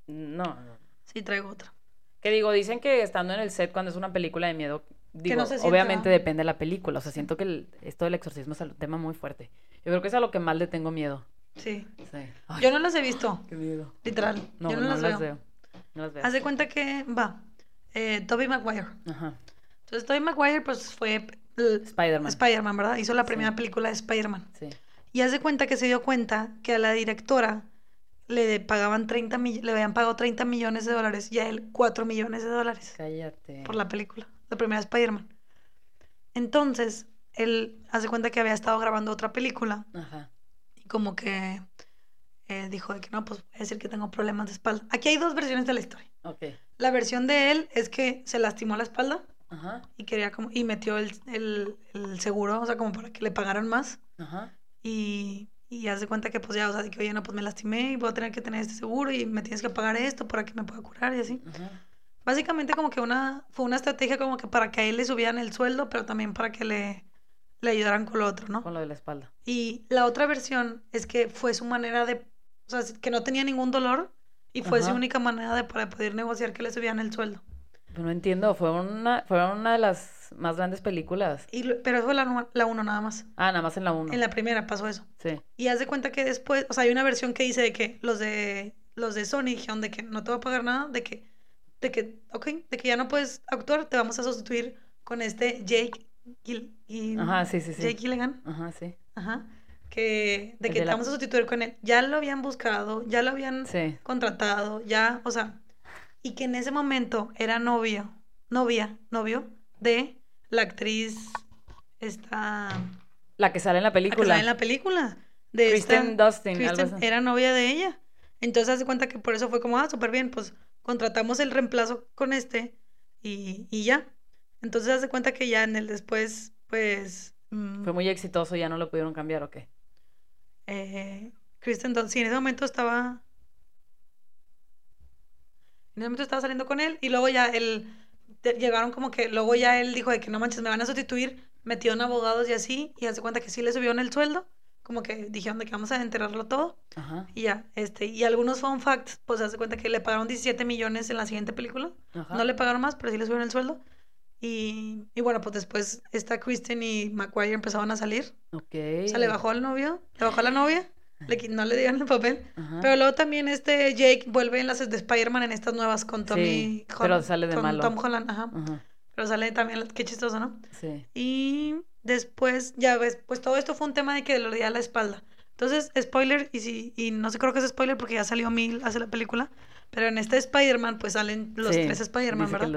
No, no. Sí, traigo otra. Que digo, dicen que estando en el set cuando es una película de miedo, digo, no se siente, obviamente depende de la película. O sea, siento que el- esto del exorcismo es un tema muy fuerte. Yo creo que es a lo que más le tengo miedo. Sí. Sí. Ay, Yo no las he visto, qué miedo. literal. No, yo no, no las, las veo. veo. No las veo. Haz de cuenta que, va, eh, Tobey Maguire. Ajá. Entonces, Tobey Maguire, pues, fue Spider-Man. Spider-Man, ¿verdad? Hizo la Sí. primera película de Spider-Man. Sí. Y haz de cuenta que se dio cuenta que a la directora le pagaban 30 mill- le habían pagado 30 millones de dólares y a él 4 millones de dólares Cállate. por la película, la primera Spider-Man. Entonces, él hace cuenta que había estado grabando otra película Ajá. Como que eh, dijo de que no, pues voy a decir que tengo problemas de espalda. Aquí hay dos versiones de la historia. Ok. La versión de él es que se lastimó la espalda Ajá. y quería como y metió el, el- el seguro, o sea, como para que le pagaran más. Ajá. Y, y haz de cuenta que pues ya, o sea, de que oye, no, pues me lastimé y voy a tener que tener este seguro y me tienes que pagar esto para que me pueda curar y así. Ajá. Básicamente como que una, fue una estrategia como que para que a él le subieran el sueldo, pero también para que le, le ayudaran con lo otro, ¿no? Con lo de la espalda. Y la otra versión es que fue su manera de, o sea, que no tenía ningún dolor y fue su única manera de para poder negociar que le subieran el sueldo. Pero no entiendo, fue una, fueron una de las más grandes películas. Y, pero fue la, la uno nada más. Ah, nada más en la 1. En la primera pasó eso. Sí. Y haz de cuenta que después, o sea, hay una versión que dice de que los de los de Sony dijeron de que no te va a pagar nada, de que, de que, ok, de que ya no puedes actuar, te vamos a sustituir con este Jake Gil, Gil- Ajá, sí, sí, sí. Jake Gilligan, Ajá, sí. ajá, que de El que de te la- vamos a sustituir con él. Ya lo habían buscado, ya lo habían Sí. contratado, ya, o sea, y que en ese momento era novio, novia, novio de la actriz esta La que sale en la la que película. sale en la película. De Kristen esta- Dustin, algo Kristen así. era novia de ella. Entonces, haz de cuenta que por eso fue como, ah, súper bien, pues contratamos el reemplazo con este y, y ya. Entonces, haz de cuenta que ya en el después, pues, mm, Fue muy exitoso, ya no lo pudieron cambiar, ¿o qué? eh, Kristen Dunst, sí, en ese momento estaba, en ese momento estaba saliendo con él y luego ya él, llegaron como que, luego ya él dijo de que no manches, me van a sustituir, metió en abogados y así, y haz de cuenta que sí le subieron el sueldo, como que dijeron de que vamos a enterrarlo todo. Ajá. Y ya, este, y algunos fun facts, pues hace cuenta que le pagaron 17 millones en la siguiente película. Ajá. No le pagaron más, pero sí le subieron el sueldo. Y, y bueno, pues después esta Kristen y McGuire empezaron a salir. Ok. O sea, le bajó al novio, le bajó a la novia, le, no le dieron el papel. Ajá. Pero luego también este Jake vuelve en las de Spider-Man en estas nuevas con Tommy Sí, pero sale de con malo. Tom Holland, ajá. Ajá. Pero sale también, qué chistoso, ¿no? Sí. Y después, ya ves, pues todo esto fue un tema de que le dolía la espalda. Entonces, spoiler, y si, y no sé, creo que es spoiler porque ya salió Mil hace la película, pero en este Spider-Man, pues salen los Sí, tres Spider-Man, ¿verdad?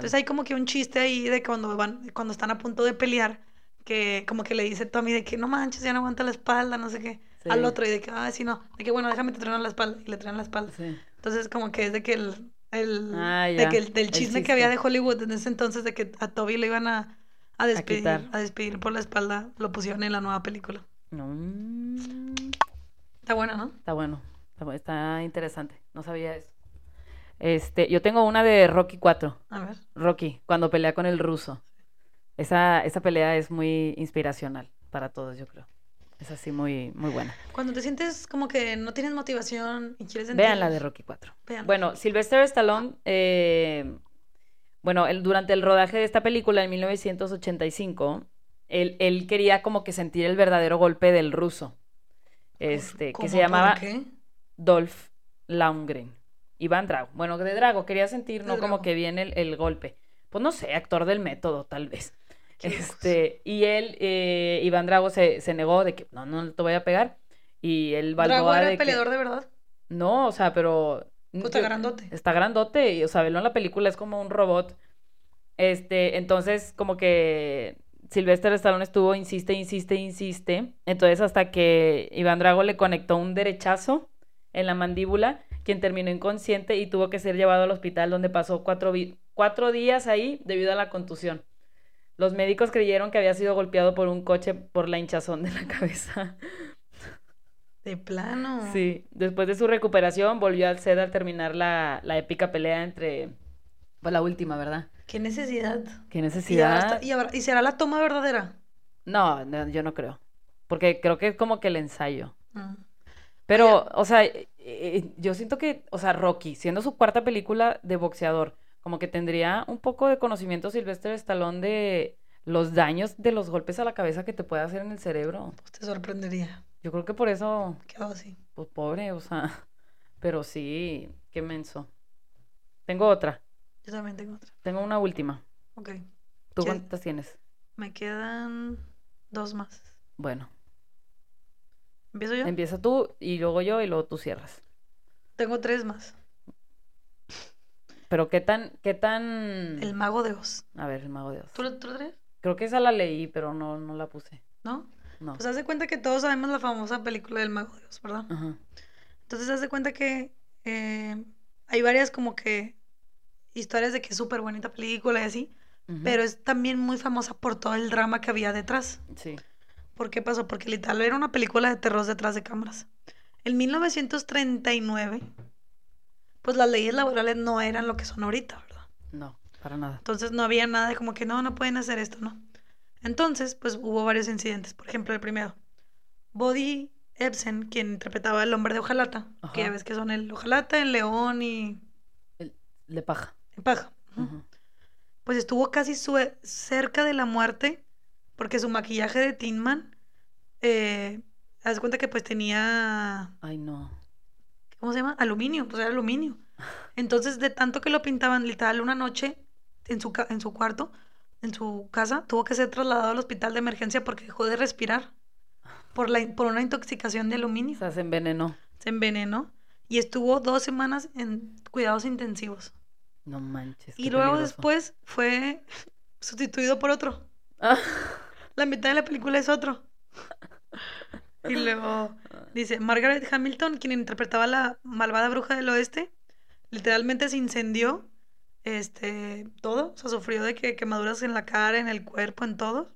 Entonces hay como que un chiste ahí de cuando van, cuando están a punto de pelear, que como que le dice Tommy de que no manches, ya no aguanta la espalda, no sé qué, al otro, y de que, ah, sí, no, de que bueno, déjame te trueno la espalda, y le truenan la espalda. Sí. Entonces como que es de que el, el Ah, de que el, del el chisme que había de. Hollywood en ese entonces de que a Toby le iban a, a despedir, a, despedir por la espalda, lo pusieron en la nueva película. No, Está buena, ¿no? Está bueno. Está, bu- está interesante. No sabía eso. Este, yo tengo una de Rocky 4. A ver. Rocky, cuando pelea con el ruso. Esa, esa pelea es muy inspiracional para todos, yo creo. Es así muy, muy buena. Cuando te sientes como que no tienes motivación y quieres. Vean la de Rocky 4. Véanla. Bueno, Sylvester Stallone, eh, bueno, él, durante el rodaje de esta película en 1985, él, él quería como que sentir el verdadero golpe del ruso, este, que se ¿Por llamaba? Dolph Lundgren. Iván Drago. Bueno, de Drago, quería sentir, De ¿no? Como Drago. que viene el, el golpe. Pues no sé, actor del método, tal vez. Este, y él, eh, Iván Drago, se, se negó de que no, no te voy a pegar. Y él Drago Balboa era de que- peleador de verdad. No, o sea, pero... Pues está grandote. Está grandote, y, o sea, verlo en la película es como un robot. Este, entonces, como que Sylvester Stallone estuvo, insiste, insiste, insiste. Entonces, hasta que Iván Drago le conectó un derechazo en la mandíbula, quien terminó inconsciente y tuvo que ser llevado al hospital, donde pasó cuatro, cuatro días ahí debido a la contusión. Los médicos creyeron que había sido golpeado por un coche por la hinchazón de la cabeza. De plano. Sí, después de su recuperación volvió al set al terminar la, la épica pelea entre... Pues la última, ¿verdad? Qué necesidad. ¿Qué Y, necesidad? y habrá- y será la toma verdadera. No, no, yo no creo. Porque creo que es como que el ensayo. Mm. Pero, o sea, eh, eh, yo siento que, o sea, Rocky, siendo su cuarta película de boxeador, como que tendría un poco de conocimiento Sylvester Stallone de los daños de los golpes a la cabeza que te puede hacer en el cerebro. Pues te sorprendería. Yo creo que por eso, Quedó así. pues pobre, o sea, pero sí, qué menso. Tengo otra, Yo también tengo otra. tengo una última. Ok. ¿Tú cuántas tienes? Me quedan dos más. Bueno, ¿Empiezo yo? empieza tú y luego yo y luego tú cierras. Tengo tres más. Pero qué tan, qué tan... El mago de Oz. A ver, el mago de Oz. ¿Tú, lo- traes? Creo que esa la leí, pero no, no la puse. ¿No? No. Pues haz de cuenta que todos sabemos la famosa película del mago de Oz, ¿verdad? Ajá. Entonces haz de cuenta que eh, hay varias como que historias de que es súper bonita película y así, pero es también muy famosa por todo el drama que había detrás. Sí. ¿Por qué pasó? Porque literal era una película de terror detrás de cámaras. En 1939, pues las leyes laborales no eran lo que son ahorita, ¿verdad? No, para nada. Entonces no había nada de como que no, no pueden hacer esto, ¿no? Entonces, pues hubo varios incidentes. Por ejemplo, el primero, Bodhi Ebsen, quien interpretaba al hombre de hojalata, que ya Ajá. ves que son el hojalata, el león y El, de paja. el paja. Pues estuvo casi cerca de la muerte porque su maquillaje de Tin Man, eh, haz cuenta que pues tenía Ay, no. ¿cómo se llama? Aluminio, pues era aluminio. Entonces, de tanto que lo pintaban literal una noche en su, en su cuarto, en su casa, tuvo que ser trasladado al hospital de emergencia porque dejó de respirar por, la, por una intoxicación de O aluminio. sea, se envenenó. Se envenenó y estuvo dos semanas en cuidados intensivos. No manches. Y luego peligroso. después fue sustituido por otro. Ah, La mitad de la película es otro. Y luego dice, Margaret Hamilton, quien interpretaba a la malvada bruja del oeste, literalmente se incendió este, todo, o sea, sufrió de que quemaduras en la cara, en el cuerpo, en todo,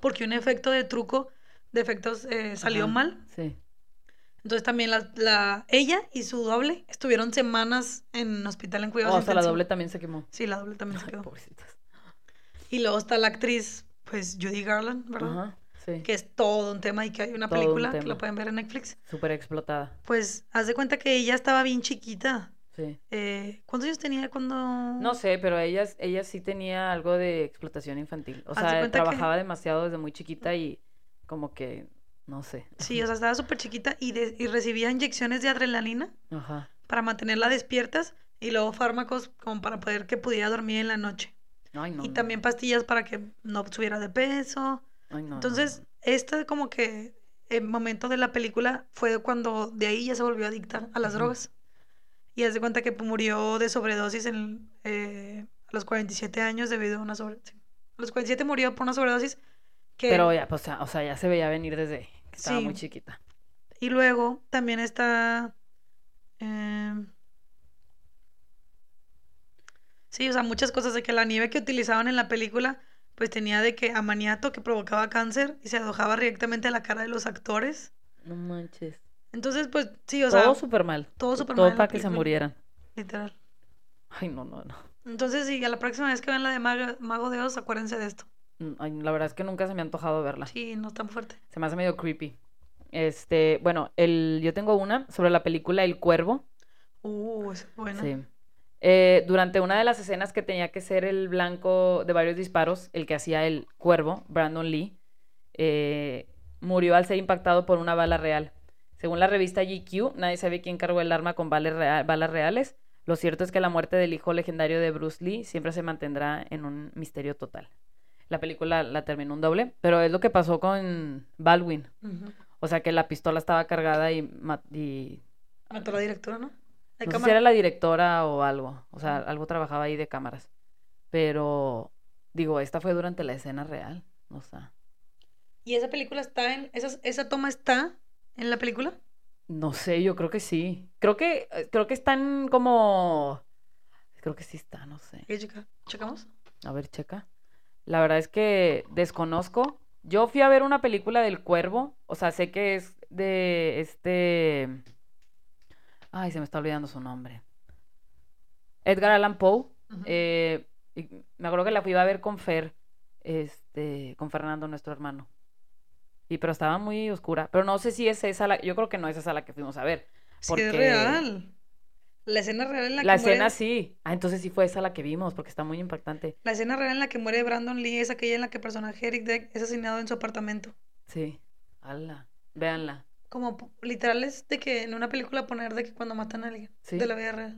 porque un efecto de truco de efectos eh, salió ajá, mal. Sí. Entonces también la, la- ella y su doble estuvieron semanas en hospital en cuidados Oh, o sea, la doble también se quemó. Sí, la doble también se Ay, quedó. pobrecitas. Y luego está la actriz, pues Judy Garland, ¿verdad? Ajá, sí. que es todo un tema y que hay una Todo un película que la pueden ver en Netflix. Súper explotada. Pues haz de cuenta que ella estaba bien chiquita. Sí. Eh, ¿Cuántos años tenía cuando...? No sé, pero ella, ella sí tenía algo de explotación infantil. O de sea, que- trabajaba demasiado desde muy chiquita y como que, no sé. Sí, o sea, estaba súper chiquita y, de- y recibía inyecciones de adrenalina Ajá. para mantenerla despiertas y luego fármacos como para poder que pudiera dormir en la noche. Ay, no. y no, también pastillas para que no subiera de peso. Ay, no, Entonces, este como que el momento de la película fue cuando de ahí ya se volvió adicta a las drogas. Y haz de cuenta que murió de sobredosis en, eh, a los 47 años debido a una sobredosis. A los 47 murió por una sobredosis que... Pero ya, pues, o sea, ya se veía venir desde que estaba Sí. muy chiquita. Y luego también está... em, Sí, o sea, muchas cosas de que la nieve que utilizaban en la película, pues tenía de que amaniato que provocaba cáncer y se alojaba directamente a la cara de los actores. No manches. Entonces, pues sí, o sea, todo súper mal. todo súper Todo mal la para que se murieran. literal. Ay, no, no, no. Entonces, sí, a la próxima vez que vean la de Mago de Oz, acuérdense de esto. Mm, ay, la verdad es que nunca se me ha antojado verla. Sí, no tan fuerte. Se me hace medio creepy. Este, bueno, el, yo tengo una sobre la película El Cuervo. Uh, es buena. Sí. Eh, durante una de las escenas que tenía que ser el blanco de varios disparos, el que hacía el cuervo, Brandon Lee, eh, murió al ser impactado por una bala real. Según la revista GQ, nadie sabe quién cargó el arma con balas, rea- balas reales. Lo cierto es que la muerte del hijo legendario de Bruce Lee siempre se mantendrá en un misterio total. La película la terminó un doble, pero es lo que pasó con Baldwin. O sea que la pistola estaba cargada y, y Mató a la directora, ¿no? No sé si era la directora o algo. O sea, algo trabajaba ahí de cámaras. Pero, digo, esta fue durante la escena real. O sea, ¿Y esa película está en. Esa, esa toma está en la película? no sé, yo creo que sí. Creo que, eh, creo que están como. Creo que sí está, no sé. Ok, checa- ¿Checamos? A ver, checa. La verdad es que desconozco. Yo fui a ver una película del Cuervo. O sea, sé que es de este. Ay, se me está olvidando su nombre. Edgar Allan Poe. Eh, y me acuerdo que la fui a ver con Fer, este, con Fernando, nuestro hermano. Y pero estaba muy oscura. Pero no sé si es esa la, yo creo que no es esa la que fuimos a ver. Sí, porque- es real. La escena real en la, La que muere. escena sí. Ah, entonces sí fue esa la que vimos, porque está muy impactante. La escena real en la que muere Brandon Lee es aquella en la que el personaje Eric Deck es asesinado en su apartamento. Sí. Ala. Véanla. Como p- literal es de que en una película poner de que cuando matan a alguien. Sí. De la vida real.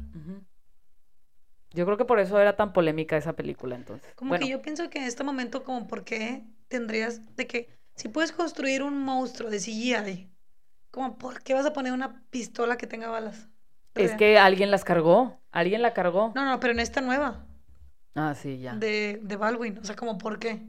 Yo creo que por eso era tan polémica esa película entonces. Como bueno, que yo pienso que en este momento, como por qué tendrías de que si puedes construir un monstruo de CGI, como por qué vas a poner una pistola que tenga balas. es Real. que alguien las cargó. Alguien la cargó. No, no, pero en esta nueva, Ah, sí, ya. de, de Baldwin, o sea, como por qué.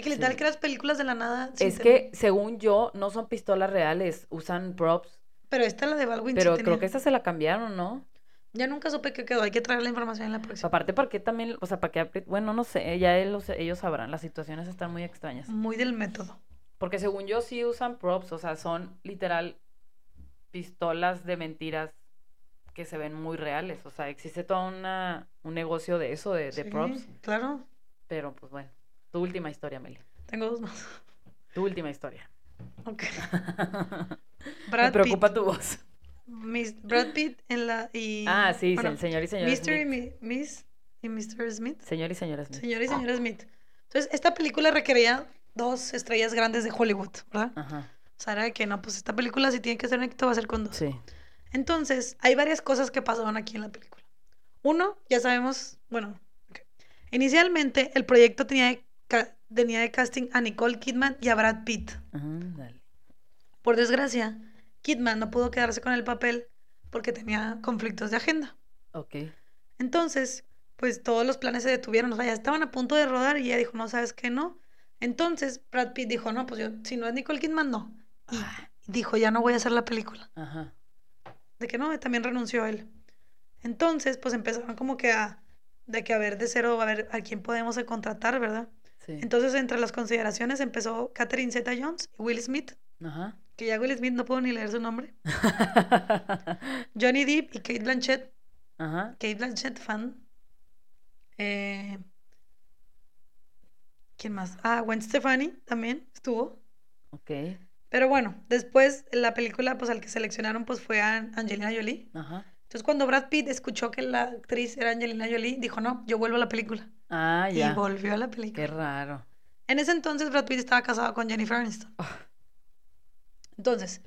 Y que que las películas de la nada. Es que, según yo, no son pistolas reales, usan props. Pero esta, la de Baldwin, sí Pero creo tenía. que esta se la cambiaron, ¿no? Ya nunca supe qué quedó, hay que traer la información en la próxima. Aparte, ¿para qué también? O sea, ¿para qué? Bueno, no sé, ya ellos, ellos sabrán, las situaciones están muy extrañas. Muy del método. Porque según yo sí usan props, o sea, son literal pistolas de mentiras que se ven muy reales. O sea, existe todo una, un negocio de eso, de, de Sí, props. Claro, Pero pues bueno, tu última historia, Meli. tengo dos más. Tu última historia. Ok. Me Brad preocupa Pitt. tu voz. Mis- Brad Pitt en la. Y, Ah, sí, bueno, señor y señora Mr. y Smith. mi- Miss y Mr. Smith. Señor y señora Smith. Señor y señora Smith. Entonces, esta película requería dos estrellas grandes de Hollywood, ¿verdad? Ajá, O sea, era de que no, pues esta película si tiene que ser un éxito va a ser con dos. sí. Entonces, hay varias cosas que pasaron aquí en la película. Uno, ya sabemos, bueno, inicialmente el proyecto tenía tenía de casting a Nicole Kidman y a Brad Pitt. Ándale. Por desgracia, Kidman no pudo quedarse con el papel porque tenía conflictos de agenda. Ok. Entonces, pues todos los planes se detuvieron, o sea, ya estaban a punto de rodar y ella dijo, no, ¿sabes qué? No. Entonces, Brad Pitt dijo, no, pues yo, si no es Nicole Kidman, no. Y dijo, ya no voy a hacer la película. Ajá. De que no, también renunció él. Entonces, pues empezaron como que a, de que a ver de cero, a ver a quién podemos contratar, ¿verdad? Sí. Entonces, entre las consideraciones empezó Catherine Zeta-Jones y Will Smith, Ajá. que ya Will Smith no puedo ni leer su nombre. Johnny Depp y Kate Blanchett, Ajá. Kate Blanchett fan. Eh, ¿Quién más? Ah, Gwen Stefani también estuvo. Ok. Pero bueno, después la película, pues al que seleccionaron, pues fue a Angelina Jolie. Ajá. Entonces cuando Brad Pitt escuchó que la actriz era Angelina Jolie, dijo, no, yo vuelvo a la película. Ah, Y ya. volvió a la película. Qué raro. En ese entonces Brad Pitt estaba casado con Jennifer Aniston. Ah. Entonces,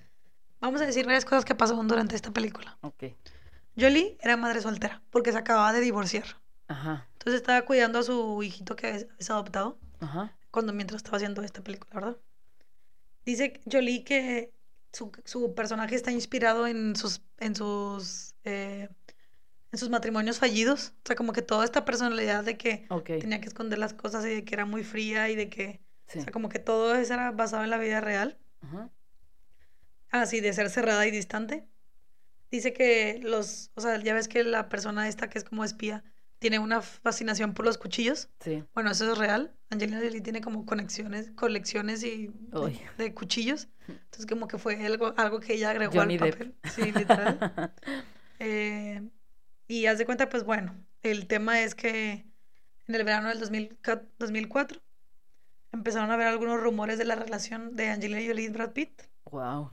vamos a decir varias cosas que pasaron durante esta película. Ok. Jolie era madre soltera porque se acababa de divorciar. Ajá. Entonces estaba cuidando a su hijito que es es adoptado Ajá. cuando mientras estaba haciendo esta película, ¿verdad? Dice Jolie que su, su personaje está inspirado en sus en sus eh, en sus matrimonios fallidos, o sea, como que toda esta personalidad de que Ok. tenía que esconder las cosas y de que era muy fría y de que, Sí. o sea, como que todo eso era basado en la vida real, Ajá. así de ser cerrada y distante. Dice que los, o sea, ya ves que la persona esta que es como espía tiene una fascinación por los cuchillos. Sí. Bueno, eso es real. Angelina Jolie tiene como conexiones, colecciones y de, de cuchillos. Entonces como que fue algo, algo que ella agregó Johnny al Depp. papel. Sí, literal. Eh, y haz de cuenta, pues bueno, el tema es que en el verano del 2004, 2004 empezaron a haber algunos rumores de la relación de Angelina Jolie y Brad Pitt. Wow.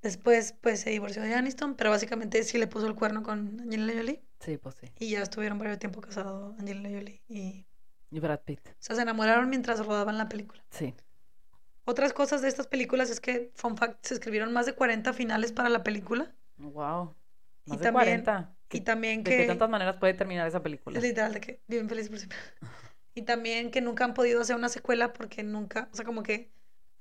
Después, pues se divorció de Aniston, pero básicamente sí le puso el cuerno con Angelina Jolie. Sí, pues sí. Y ya estuvieron varios tiempo casados Angelina Jolie y... Y Brad Pitt. O sea, se enamoraron mientras rodaban la película. Sí. Otras cosas de estas películas es que, fun fact, se escribieron más de 40 finales para la película. Wow. Y Más de también- 40. Y ¿Qué- también ¿De qué que... tantas maneras puede terminar esa película? Literal de que viven felices por siempre. Y también que nunca han podido hacer una secuela porque nunca, o sea, como que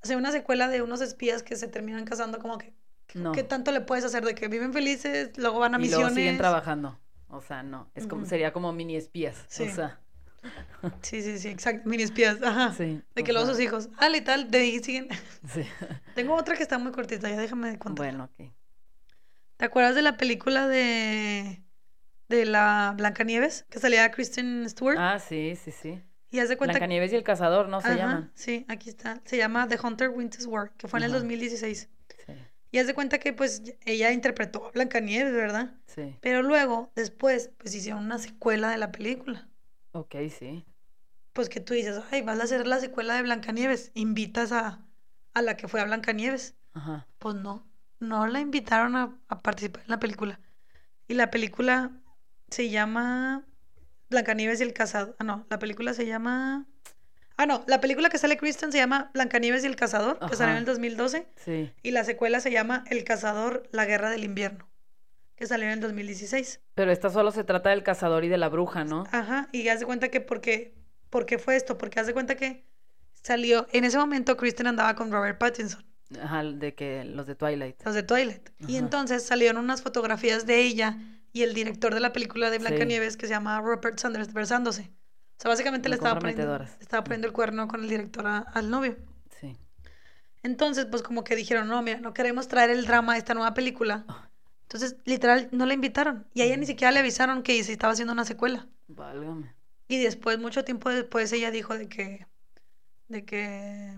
hacer una secuela de unos espías que se terminan casando, como que, No. ¿qué tanto le puedes hacer de que viven felices, luego van a y misiones? luego siguen trabajando. O sea, no. Es como, sería como mini espías. Sí. O sea, Sí, sí, sí, exacto, mini espías, ajá. sí. De que luego sea, sus hijos, ah, y tal, de ahí siguen. Sí. Tengo otra que está muy cortita, ya déjame contar. Bueno, ok. ¿Te acuerdas de la película de de la Blancanieves que salía Kristen Stewart? Ah, sí, sí, sí. y haz de cuenta Blancanieves y el cazador, ¿no? Se Ajá, llaman. Sí, aquí está. Se llama The Hunter Winter's War, que fue en el Ajá. 2016. Sí, Y haz de cuenta que pues ella interpretó a Blancanieves, ¿verdad? sí. Pero luego, después, pues hicieron una secuela de la película. Ok, sí. Pues que tú dices, ay, vas a hacer la secuela de Blancanieves. Invitas a, a la que fue a Blancanieves. Ajá. Pues no, no la invitaron a, a participar en la película. Y la película se llama Blancanieves y el cazador. Ah, no, la película se llama... Ah, no, la película que sale Kristen se llama Blancanieves y el cazador, que salió en el Ajá. 2012. Sí. Y la secuela se llama El cazador, la guerra del invierno, que salió en el 2016. Pero esta solo se trata del cazador y de la bruja, ¿no? Ajá, y haz de cuenta que porque, ¿por qué fue esto? Porque haz de cuenta que salió, en ese momento Kristen andaba con Robert Pattinson, Ajá, de que los de Twilight. los de Twilight. Y entonces salieron unas fotografías de ella y el director de la película de Sí. Blancanieves que se llama Rupert Sanders besándose. O sea, básicamente le estaba poniendo, estaba poniendo el cuerno con el director a- al novio. Sí. Entonces, pues como que dijeron, no, mira, no queremos traer el drama a esta nueva película. Ah. Entonces, literal, no la invitaron. Y a ella ni Mm. siquiera le avisaron que se estaba haciendo una secuela. Válgame. Y después, mucho tiempo después, ella dijo de que, de que,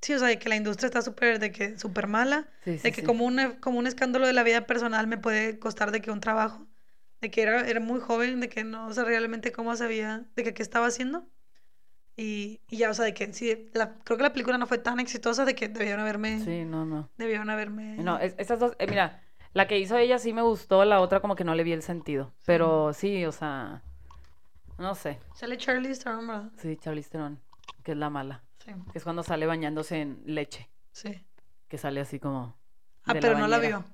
sí, o sea, de que la industria está súper, de que súper mala, Sí, de sí, que sí. como un, como un escándalo de la vida personal me puede costar de que un trabajo, de que era, era muy joven, de que no sé realmente cómo sabía, de que qué estaba haciendo. Y, y ya, o sea, de que sí, la, creo que la película no fue tan exitosa de que debieron haberme, Sí, no, no. debieron haberme... No, es- estas dos, eh, mira, la que hizo ella sí me gustó, la otra como que no le vi el sentido. Pero sí, o sea, no sé. Sale Charlize Theron, ¿verdad? Sí, Charlize Theron, que es la mala. Sí, Que es cuando sale bañándose en leche, sí. que sale así como Ah, pero no la vio.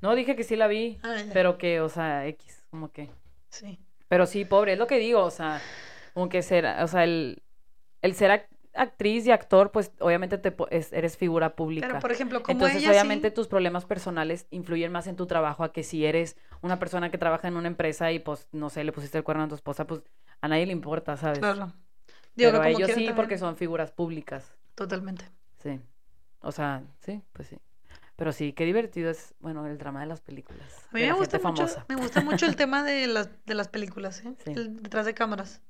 No, dije que sí la vi, Ah, pero que, o sea, X, como que. Sí. Pero sí, pobre, es lo que digo, o sea, como que ser, o sea, el, el ser ac- actriz y actor, pues obviamente te es- eres figura pública. Pero, por ejemplo, como Entonces, ella obviamente sí... tus problemas personales influyen más en tu trabajo a que si eres una persona que trabaja en una empresa y pues, no sé, le pusiste el cuerno a tu esposa, pues a nadie le importa, ¿sabes? Claro. Digo Pero a ellos sí, también- porque son figuras públicas. Totalmente. Sí. O sea, sí, pues sí. Pero sí, qué divertido es, bueno, el drama de las películas. A mí me gusta mucho, famosa. me gusta mucho el tema de las, de las películas, ¿eh? Sí. El detrás de cámaras.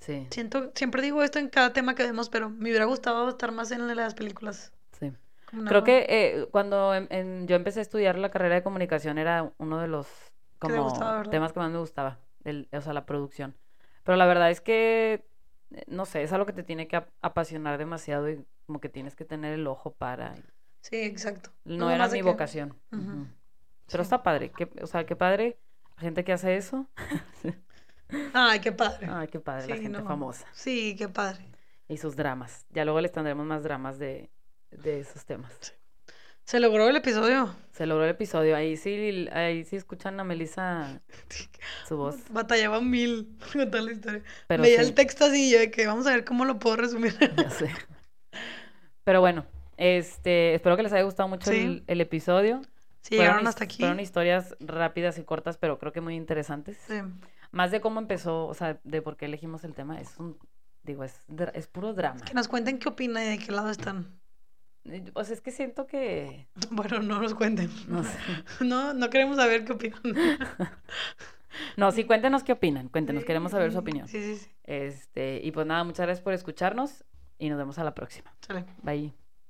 Sí, Siento, siempre digo esto en cada tema que vemos, pero me hubiera gustado estar más en las películas. sí. Creo que eh, cuando en- en- yo empecé a estudiar la carrera de comunicación era uno de los como temas que más me gustaba, el, o sea, la producción. Pero la verdad es que, no sé, es algo que te tiene que ap- apasionar demasiado y como que tienes que tener el ojo para... Sí, exacto. No era mi que- vocación. Pero Sí. está padre, que, o sea, qué padre la gente que hace eso. Ay, qué padre. Ay, qué padre la Sí, gente no. famosa Sí, qué padre. y sus dramas. Ya luego les tendremos más dramas de, de esos temas. Se logró el episodio. Se logró el episodio. Ahí sí, ahí sí escuchan a Melissa su voz. Batallaba mil con toda la historia. Pero Veía sí, el texto así y yo de que vamos a ver cómo lo puedo resumir. ya sé. Pero bueno, este, espero que les haya gustado mucho Sí. el, el episodio. Si Fueron llegaron hasta aquí. Fueron historias rápidas y cortas, pero creo que muy interesantes. Sí. Más de cómo empezó, o sea, de por qué elegimos el tema. Es un, digo, es, es puro drama. Que nos cuenten qué opinan y de qué lado están. O sea, es que siento que, Bueno, no nos cuenten. no sé. No, no queremos saber qué opinan. No, sí, cuéntenos qué opinan. Cuéntenos, queremos saber su opinión. Sí, sí, sí. Este, y pues nada, muchas gracias por escucharnos y nos vemos a la próxima. Sale. Bye.